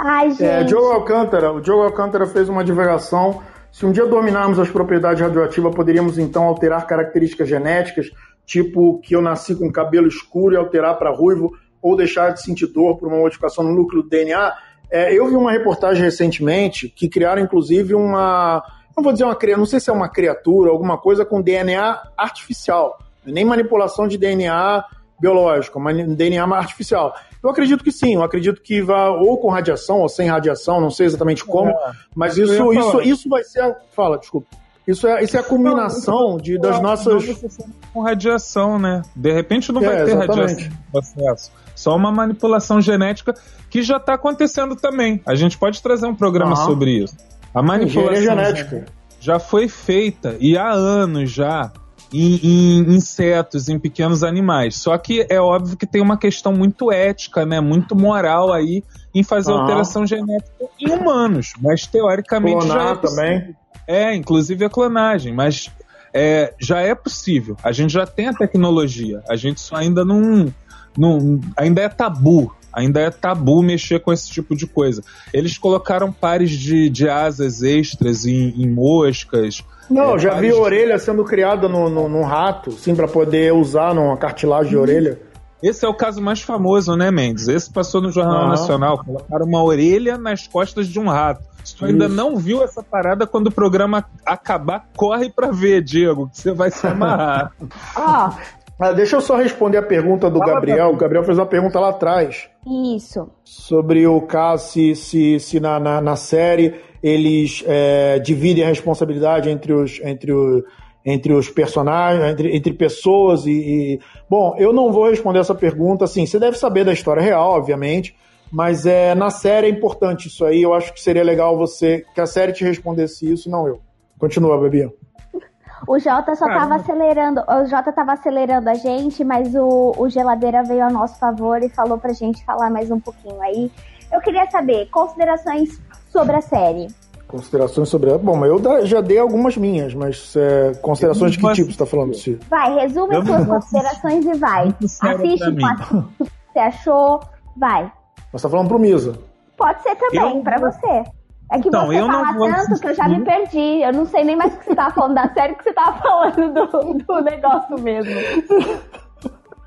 Ai, gente. É, Joe Alcântara, o Diogo Alcântara fez uma divulgação. Se um dia dominarmos as propriedades radioativas, poderíamos então alterar características genéticas, tipo que eu nasci com cabelo escuro e alterar para ruivo, ou deixar de sentir dor por uma modificação no núcleo do DNA. É, eu vi uma reportagem recentemente que criaram inclusive uma não vou dizer uma criatura, não sei se é uma criatura, alguma coisa com DNA artificial, nem manipulação de DNA biológico, mas DNA artificial. Eu acredito que sim, eu acredito que vá ou com radiação ou sem radiação, não sei exatamente como, é, mas isso, isso, isso vai ser. Fala, desculpa. Isso é, isso é a culminação de, das nossas. Com radiação, né? De repente não vai é, ter exatamente. radiação. Só uma manipulação genética que já está acontecendo também. A gente pode trazer um programa uhum. sobre isso. A manipulação genética já foi feita e há anos já em, em, insetos, em pequenos animais. Só que é óbvio que tem uma questão muito ética, né? Muito moral aí em fazer alteração genética em humanos. Mas teoricamente Clonar já é também. É, inclusive a clonagem, mas é, já é possível. A gente já tem a tecnologia. A gente só ainda não, não. Ainda é tabu. Ainda é tabu mexer com esse tipo de coisa. Eles colocaram pares de, de asas extras em, em moscas. Não, é, já vi orelha sendo criada no, no, no rato, sim, para poder usar numa cartilagem de orelha. Esse é o caso mais famoso, né, Mendes? Esse passou no Jornal uhum. Nacional. Colocaram uma orelha nas costas de um rato. Se tu ainda não viu essa parada, quando o programa acabar, corre pra ver, Diego, que você vai se amarrar. ah, deixa eu só responder a pergunta do Fala Gabriel. O Gabriel fez uma pergunta lá atrás. Isso. Sobre o caso, se, se, se na, na, na série eles é, dividem a responsabilidade entre os, entre os, entre os personagens, entre, entre pessoas e, e, Bom, eu não vou responder essa pergunta, assim, você deve saber da história real, obviamente, mas é, na série é importante isso aí, eu acho que seria legal você, que a série te respondesse isso, não eu. Continua, Babi. O Jota só estava acelerando, o Jota tava acelerando a gente, mas o, o Geladeira veio a nosso favor e falou pra gente falar mais um pouquinho aí. Eu queria saber, considerações sobre a série. Considerações sobre ela. Bom, mas eu já dei algumas minhas, mas é, considerações de que tipo você está falando, Ciro? Vai, resume as suas considerações e vai. Assiste o que você achou, vai. Você tá falando pro Misa. Pode ser também, eu... para você. É que então, você fala tanto assistir. que eu já me perdi. Eu não sei nem mais o que você tava falando da série que você tava falando do, do negócio mesmo.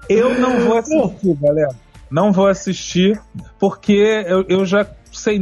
Eu não vou assistir, galera. Não vou assistir, porque eu, eu já sei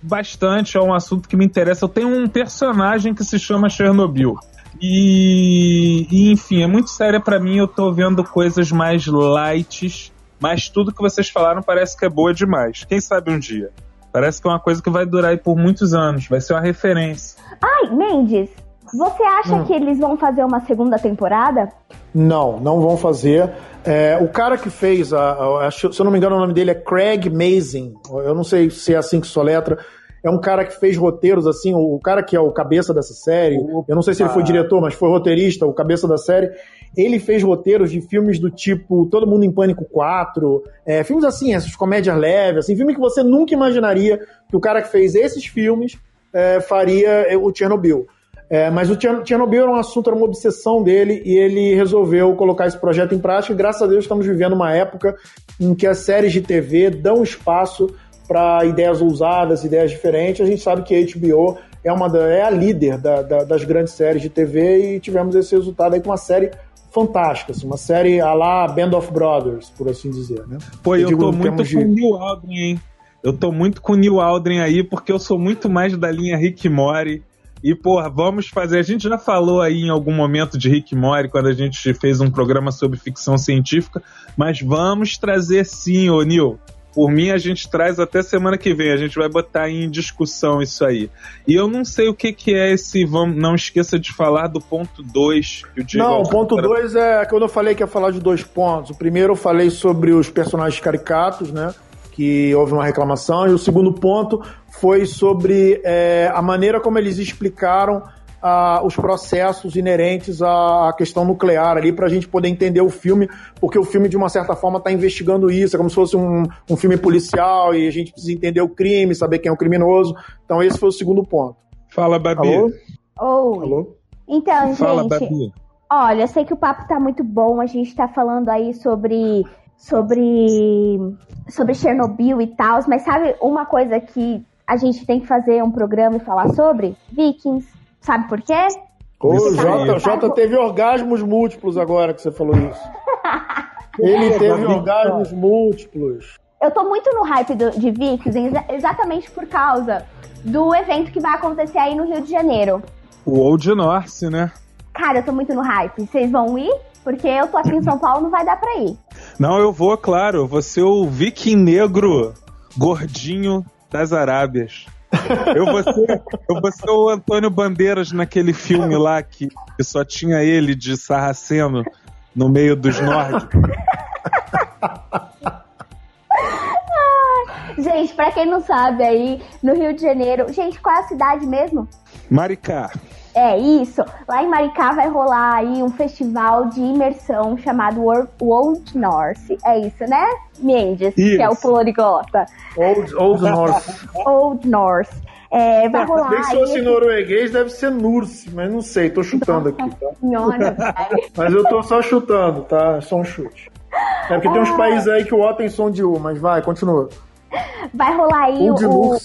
bastante, é um assunto que me interessa. Eu tenho um personagem que se chama Chernobyl. E, e enfim, é muito séria para mim. Eu tô vendo coisas mais light, mas tudo que vocês falaram parece que é boa demais. Quem sabe um dia? Parece que é uma coisa que vai durar aí por muitos anos, vai ser uma referência. Ai, Mendes, você acha hum. que eles vão fazer uma segunda temporada? Não, não vão fazer. É, o cara que fez, a, a, se eu não me engano, o nome dele é Craig Mazin. Eu não sei se é assim que soletra. É um cara que fez roteiros, assim, o, o cara que é o cabeça dessa série. Eu não sei se ele foi diretor, mas foi roteirista, o cabeça da série. Ele fez roteiros de filmes do tipo Todo Mundo em Pânico 4, é, filmes assim, essas comédias leves, assim, filme que você nunca imaginaria que o cara que fez esses filmes é, faria é, o Chernobyl. É, mas o Chernobyl era um assunto, era uma obsessão dele e ele resolveu colocar esse projeto em prática. E graças a Deus estamos vivendo uma época em que as séries de TV dão espaço para ideias ousadas, ideias diferentes. A gente sabe que a HBO é, uma é a líder da, da, das grandes séries de TV e tivemos esse resultado aí com uma série fantástica, assim, uma série a lá Band of Brothers, por assim dizer, né? Pô, eu, eu tô muito de... com o Neil Aldrin, hein? Eu tô muito com o Neil Aldrin aí, porque eu sou muito mais da linha Rick Mori. E, porra, vamos fazer. A gente já falou aí em algum momento de Rick Mori, quando a gente fez um programa sobre ficção científica, mas vamos trazer sim, ô Neil. Por mim, a gente traz até semana que vem. A gente vai botar em discussão isso aí. E eu não sei o que, que é esse. Vamos, não esqueça de falar do ponto 2. Não, o ponto 2 é quando eu falei que ia falar de dois pontos. O primeiro eu falei sobre os personagens caricatos, né? Que houve uma reclamação. E o segundo ponto foi sobre é, a maneira como eles explicaram a, os processos inerentes à questão nuclear ali para a gente poder entender o filme, porque o filme de uma certa forma está investigando isso, é como se fosse um, um filme policial e a gente precisa entender o crime, saber quem é o criminoso. Então esse foi o segundo ponto. Fala, Babi. Alô? Oi. Alô? Então, Fala, gente. Babi. Olha, eu sei que o papo tá muito bom, a gente tá falando aí sobre sobre sobre Chernobyl e tal, mas sabe uma coisa que a gente tem que fazer um programa e falar sobre? Vikings. Sabe por quê? O Jota, Jota teve orgasmos múltiplos agora que você falou isso. Ele teve orgasmos múltiplos. Eu tô muito no hype do, de Vikings exatamente por causa do evento que vai acontecer aí no Rio de Janeiro. O Old North, né? Cara, eu tô muito no hype. Vocês vão ir? Porque eu tô aqui em São Paulo, não vai dar pra ir. Não, eu vou, claro. Eu vou ser o viking negro gordinho das Arábias. Eu vou, ser, eu vou ser o Antônio Bandeiras naquele filme lá que, que só tinha ele de sarraceno no meio dos nórdicos. Gente, pra quem não sabe aí, no Rio de Janeiro. Gente, qual é a cidade mesmo? Maricá. É isso. Lá em Maricá vai rolar aí um festival de imersão chamado Old North. É isso, né, Mendes? Isso. Que é o poliglota. Old, Old North. Old North. É, vai rolar. Bem se fosse norueguês, deve ser Nurse, mas não sei, tô chutando Nossa aqui, tá? Senhora, mas eu tô só chutando, tá? É só um chute. É porque ah. tem uns ah. países aí que o O tem som de U, mas vai, continua. Vai rolar aí o. o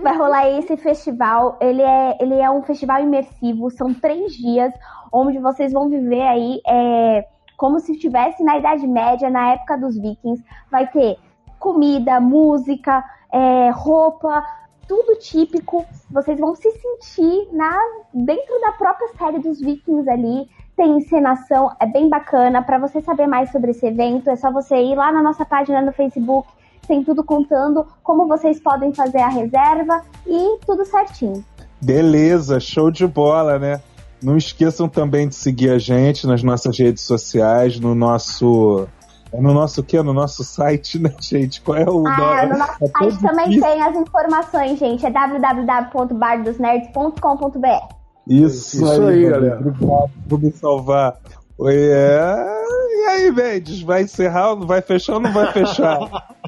vai rolar esse festival. Ele é, ele é um festival imersivo, são três dias onde vocês vão viver aí é, como se estivesse na Idade Média, na época dos vikings. Vai ter comida, música, é, roupa, tudo típico. Vocês vão se sentir na dentro da própria série dos vikings ali. Tem encenação, é bem bacana. Para você saber mais sobre esse evento, é só você ir lá na nossa página no Facebook tem tudo contando como vocês podem fazer a reserva e tudo certinho. Beleza, show de bola, né? Não esqueçam também de seguir a gente nas nossas redes sociais, no nosso. É no nosso quê? No nosso site, né, gente? Qual é o ah, nome? No nosso é site também isso. tem as informações, gente. É www.bardosnerds.com.br. Isso, isso aí, aí galera. Obrigado por me salvar. É... E aí, Mendes? Vai encerrar ou não vai fechar ou não vai fechar?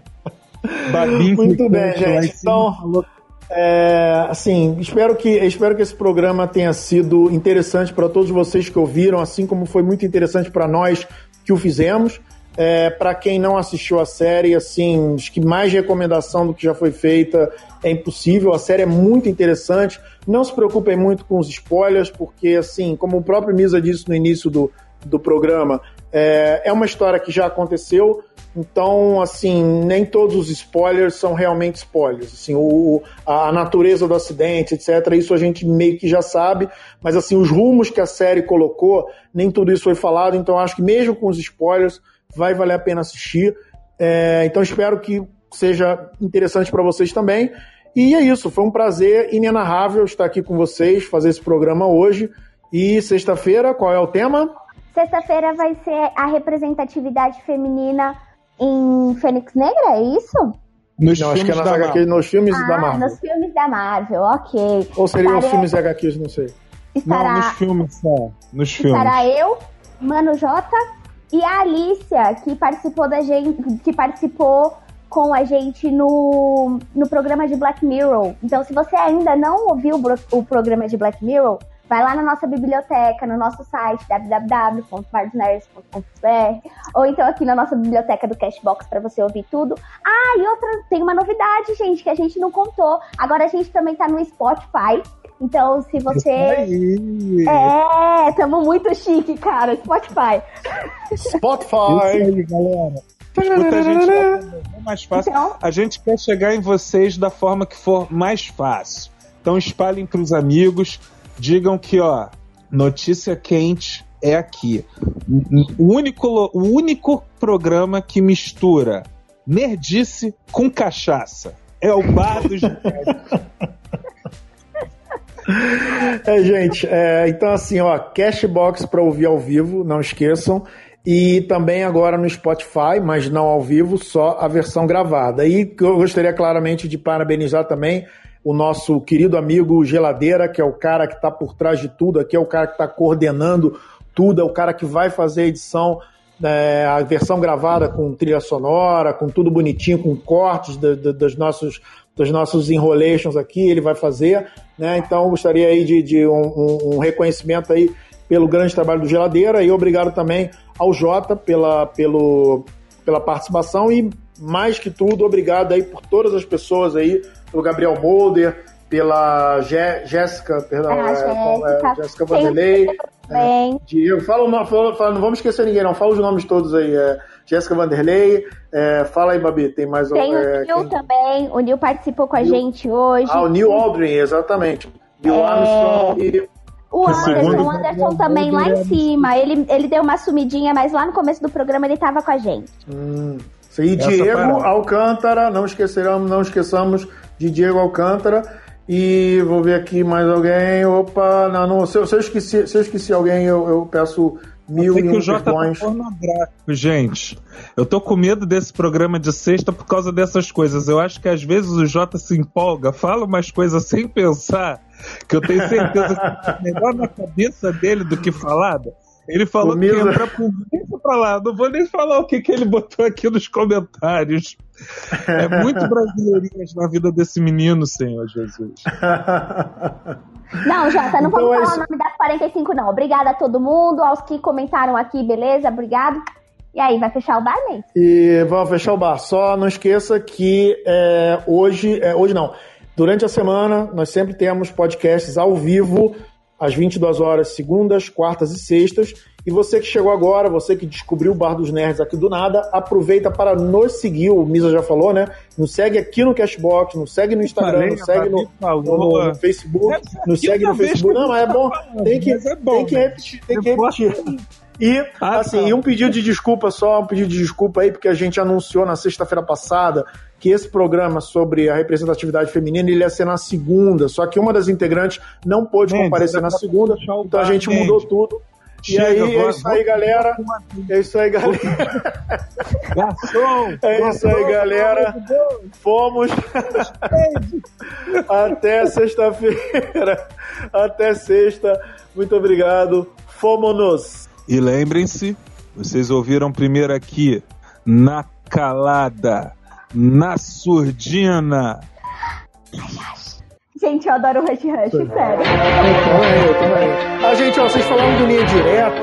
Muito bem, gente. Então, é, assim, espero que, espero que esse programa tenha sido interessante para todos vocês que ouviram, assim como foi muito interessante para nós que o fizemos. É, para quem não assistiu a série, assim, acho que mais recomendação do que já foi feita é impossível. A série é muito interessante. Não se preocupem muito com os spoilers, porque, assim, como o próprio Misa disse no início do, do programa, é, é uma história que já aconteceu. Então, assim, nem todos os spoilers são realmente spoilers. Assim, o, a natureza do acidente, etc., isso a gente meio que já sabe, mas assim, os rumos que a série colocou, nem tudo isso foi falado, então acho que mesmo com os spoilers, vai valer a pena assistir. É, então espero que seja interessante para vocês também. E é isso, foi um prazer inenarrável estar aqui com vocês, fazer esse programa hoje. E sexta-feira, qual é o tema? Sexta-feira vai ser a representatividade feminina em Fênix Negra, é isso? Nos não, acho que é nas HQs, nos filmes ah, da Marvel. Nos filmes da Marvel, ok. Ou seriam os filmes HQs, não sei. Estará... Não, nos filmes só. Nos filmes. Estará eu, Mano Jota e a Alicia, que participou da gente, que participou com a gente no, no programa de Black Mirror. Então, se você ainda não ouviu o, o programa de Black Mirror, Vai lá na nossa biblioteca, no nosso site www.bardosnerds.com.br ou então aqui na nossa biblioteca do Cashbox para você ouvir tudo. Ah, e outra, tem uma novidade, gente, que a gente não contou. Agora a gente também tá no Spotify. Então, se você. É, tamo muito chique, cara. Spotify. Spotify. Isso aí, galera. Escuta a gente é mais fácil. Então... A gente quer chegar em vocês da forma que for mais fácil. Então espalhem para os amigos, digam que, ó, notícia quente é aqui. O único, o único programa que mistura nerdice com cachaça. É o bar dos É, gente, é, então assim, ó, Cashbox para ouvir ao vivo, não esqueçam. E também agora no Spotify, mas não ao vivo, só a versão gravada. E eu gostaria claramente de parabenizar também o nosso querido amigo Geladeira, que é o cara que está por trás de tudo aqui, é o cara que está coordenando tudo, é o cara que vai fazer a edição, é, a versão gravada com trilha sonora, com tudo bonitinho, com cortes dos nossos dos nossos enrolations aqui, ele vai fazer, né? Então gostaria aí de, de um, um, reconhecimento aí pelo grande trabalho do Geladeira e obrigado também ao Jota pela, pelo, pela participação e mais que tudo, obrigado aí por todas as pessoas aí pelo Gabriel Molder, pela Jéssica, pela ah, é, Jéssica Vanderlei. É, Diego, fala, fala, fala, não vamos esquecer ninguém, não. Fala os nomes todos aí. É, Jéssica Vanderlei. É, fala aí, Babi, tem mais Tem é, o Nil quem... também. O Nil participou com a gente hoje. Ah, o Nil Aldrin, exatamente. Neil é... Armstrong e. O Anderson, o Anderson também lá em cima. Ele, ele deu uma sumidinha, mas lá no começo do programa ele estava com a gente. Hum. E Diego Alcântara, não esqueceremos, não esqueçamos de Diego Alcântara. E vou ver aqui mais alguém. Opa, não, não se, eu, se, eu, esqueci, se eu esqueci alguém, eu, eu peço mil e um perdões. Tá pornográfico, gente. Eu tô com medo desse programa de sexta por causa dessas coisas. Eu acho que às vezes o Jota se empolga, fala umas coisas sem pensar, que eu tenho certeza que é melhor na cabeça dele do que falada. Ele falou que ia deixa pra lá. Não vou nem falar o que, que ele botou aqui nos comentários. É muito brasileirinhas na vida desse menino, Senhor Jesus. Não, Jota, não então vamos é falar o nome das 45, não. Obrigada a todo mundo, aos que comentaram aqui, beleza? Obrigado. E aí, vai fechar o bar, mesmo? E vamos fechar o bar. Só não esqueça que é, hoje, é, hoje não, durante a semana nós sempre temos podcasts ao vivo às 22 horas, segundas, quartas e sextas. E você que chegou agora, você que descobriu o Bar dos Nerds aqui do nada, aproveita para nos seguir. O Misa já falou, né? Nos segue aqui no Cashbox, nos segue no Instagram, nos segue no, no, no Facebook, nos segue no Facebook. Não, mas é bom. Tem que, é bom, tem que repetir. Tem que repetir. E, ah, assim, tá. um pedido de desculpa só, um pedido de desculpa aí, porque a gente anunciou na sexta-feira passada que esse programa sobre a representatividade feminina ele ia ser na segunda, só que uma das integrantes não pôde gente, comparecer na segunda, então a gente mudou tudo. Chega, e aí, é isso aí, galera. É isso aí, galera. Garçom! É isso aí, galera. Fomos. Até sexta-feira. Até sexta. Muito obrigado. Fomos! E lembrem-se, vocês ouviram primeiro aqui, na calada, na surdina. Gente, eu adoro o Rush Rush, sério. Eu também, eu também. Ah, gente, ó, vocês falaram de linha direta.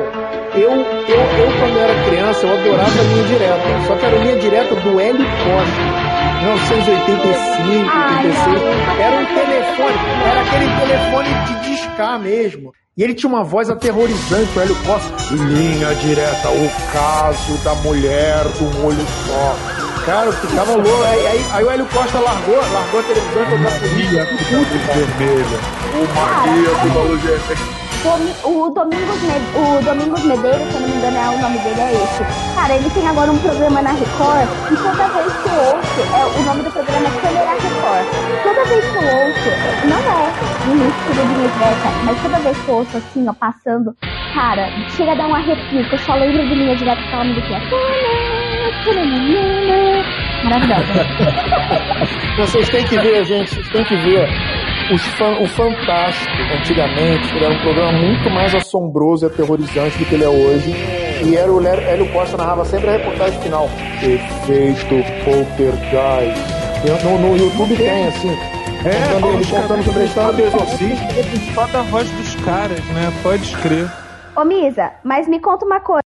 Eu, eu, eu, quando era criança, eu adorava a linha direta. Só que era a linha direta do Hélio Costa. 1985, Ai, 86. Era um telefone, era aquele telefone de discar mesmo. E ele tinha uma voz aterrorizante, o Hélio Costa. Linha direta, o caso da mulher do olho só. Cara, eu ficava louco. Aí, aí, aí, o Hélio Costa largou, largou a televisão e foi pra polícia. Vermelha. O da luz vermelha o Domingos, o Domingos Medeiros, se eu não me engano, é o nome dele é esse. Cara, ele tem agora um programa na Record e toda vez que eu ouço, é, o nome do programa é Câmera Record. Toda vez que eu ouço, não é estilo de direta, mas toda vez que eu ouço assim, ó, passando, cara, chega a dar um arrepio, que eu só lembro de linha direta com aquela musiquinha. Maravilhosa. Vocês têm que ver, gente, vocês têm que ver fan, o Fantástico, antigamente, ele era um programa muito mais assombroso e aterrorizante do que ele é hoje. E era o Hélio Costa narrava sempre a reportagem final. Efeito Poltergeist. No, no YouTube tem, assim. É, contando, ele contando sobre a história do exorcista. Só da voz dos caras, né? Pode escrever. Ô Misa, mas me conta uma coisa.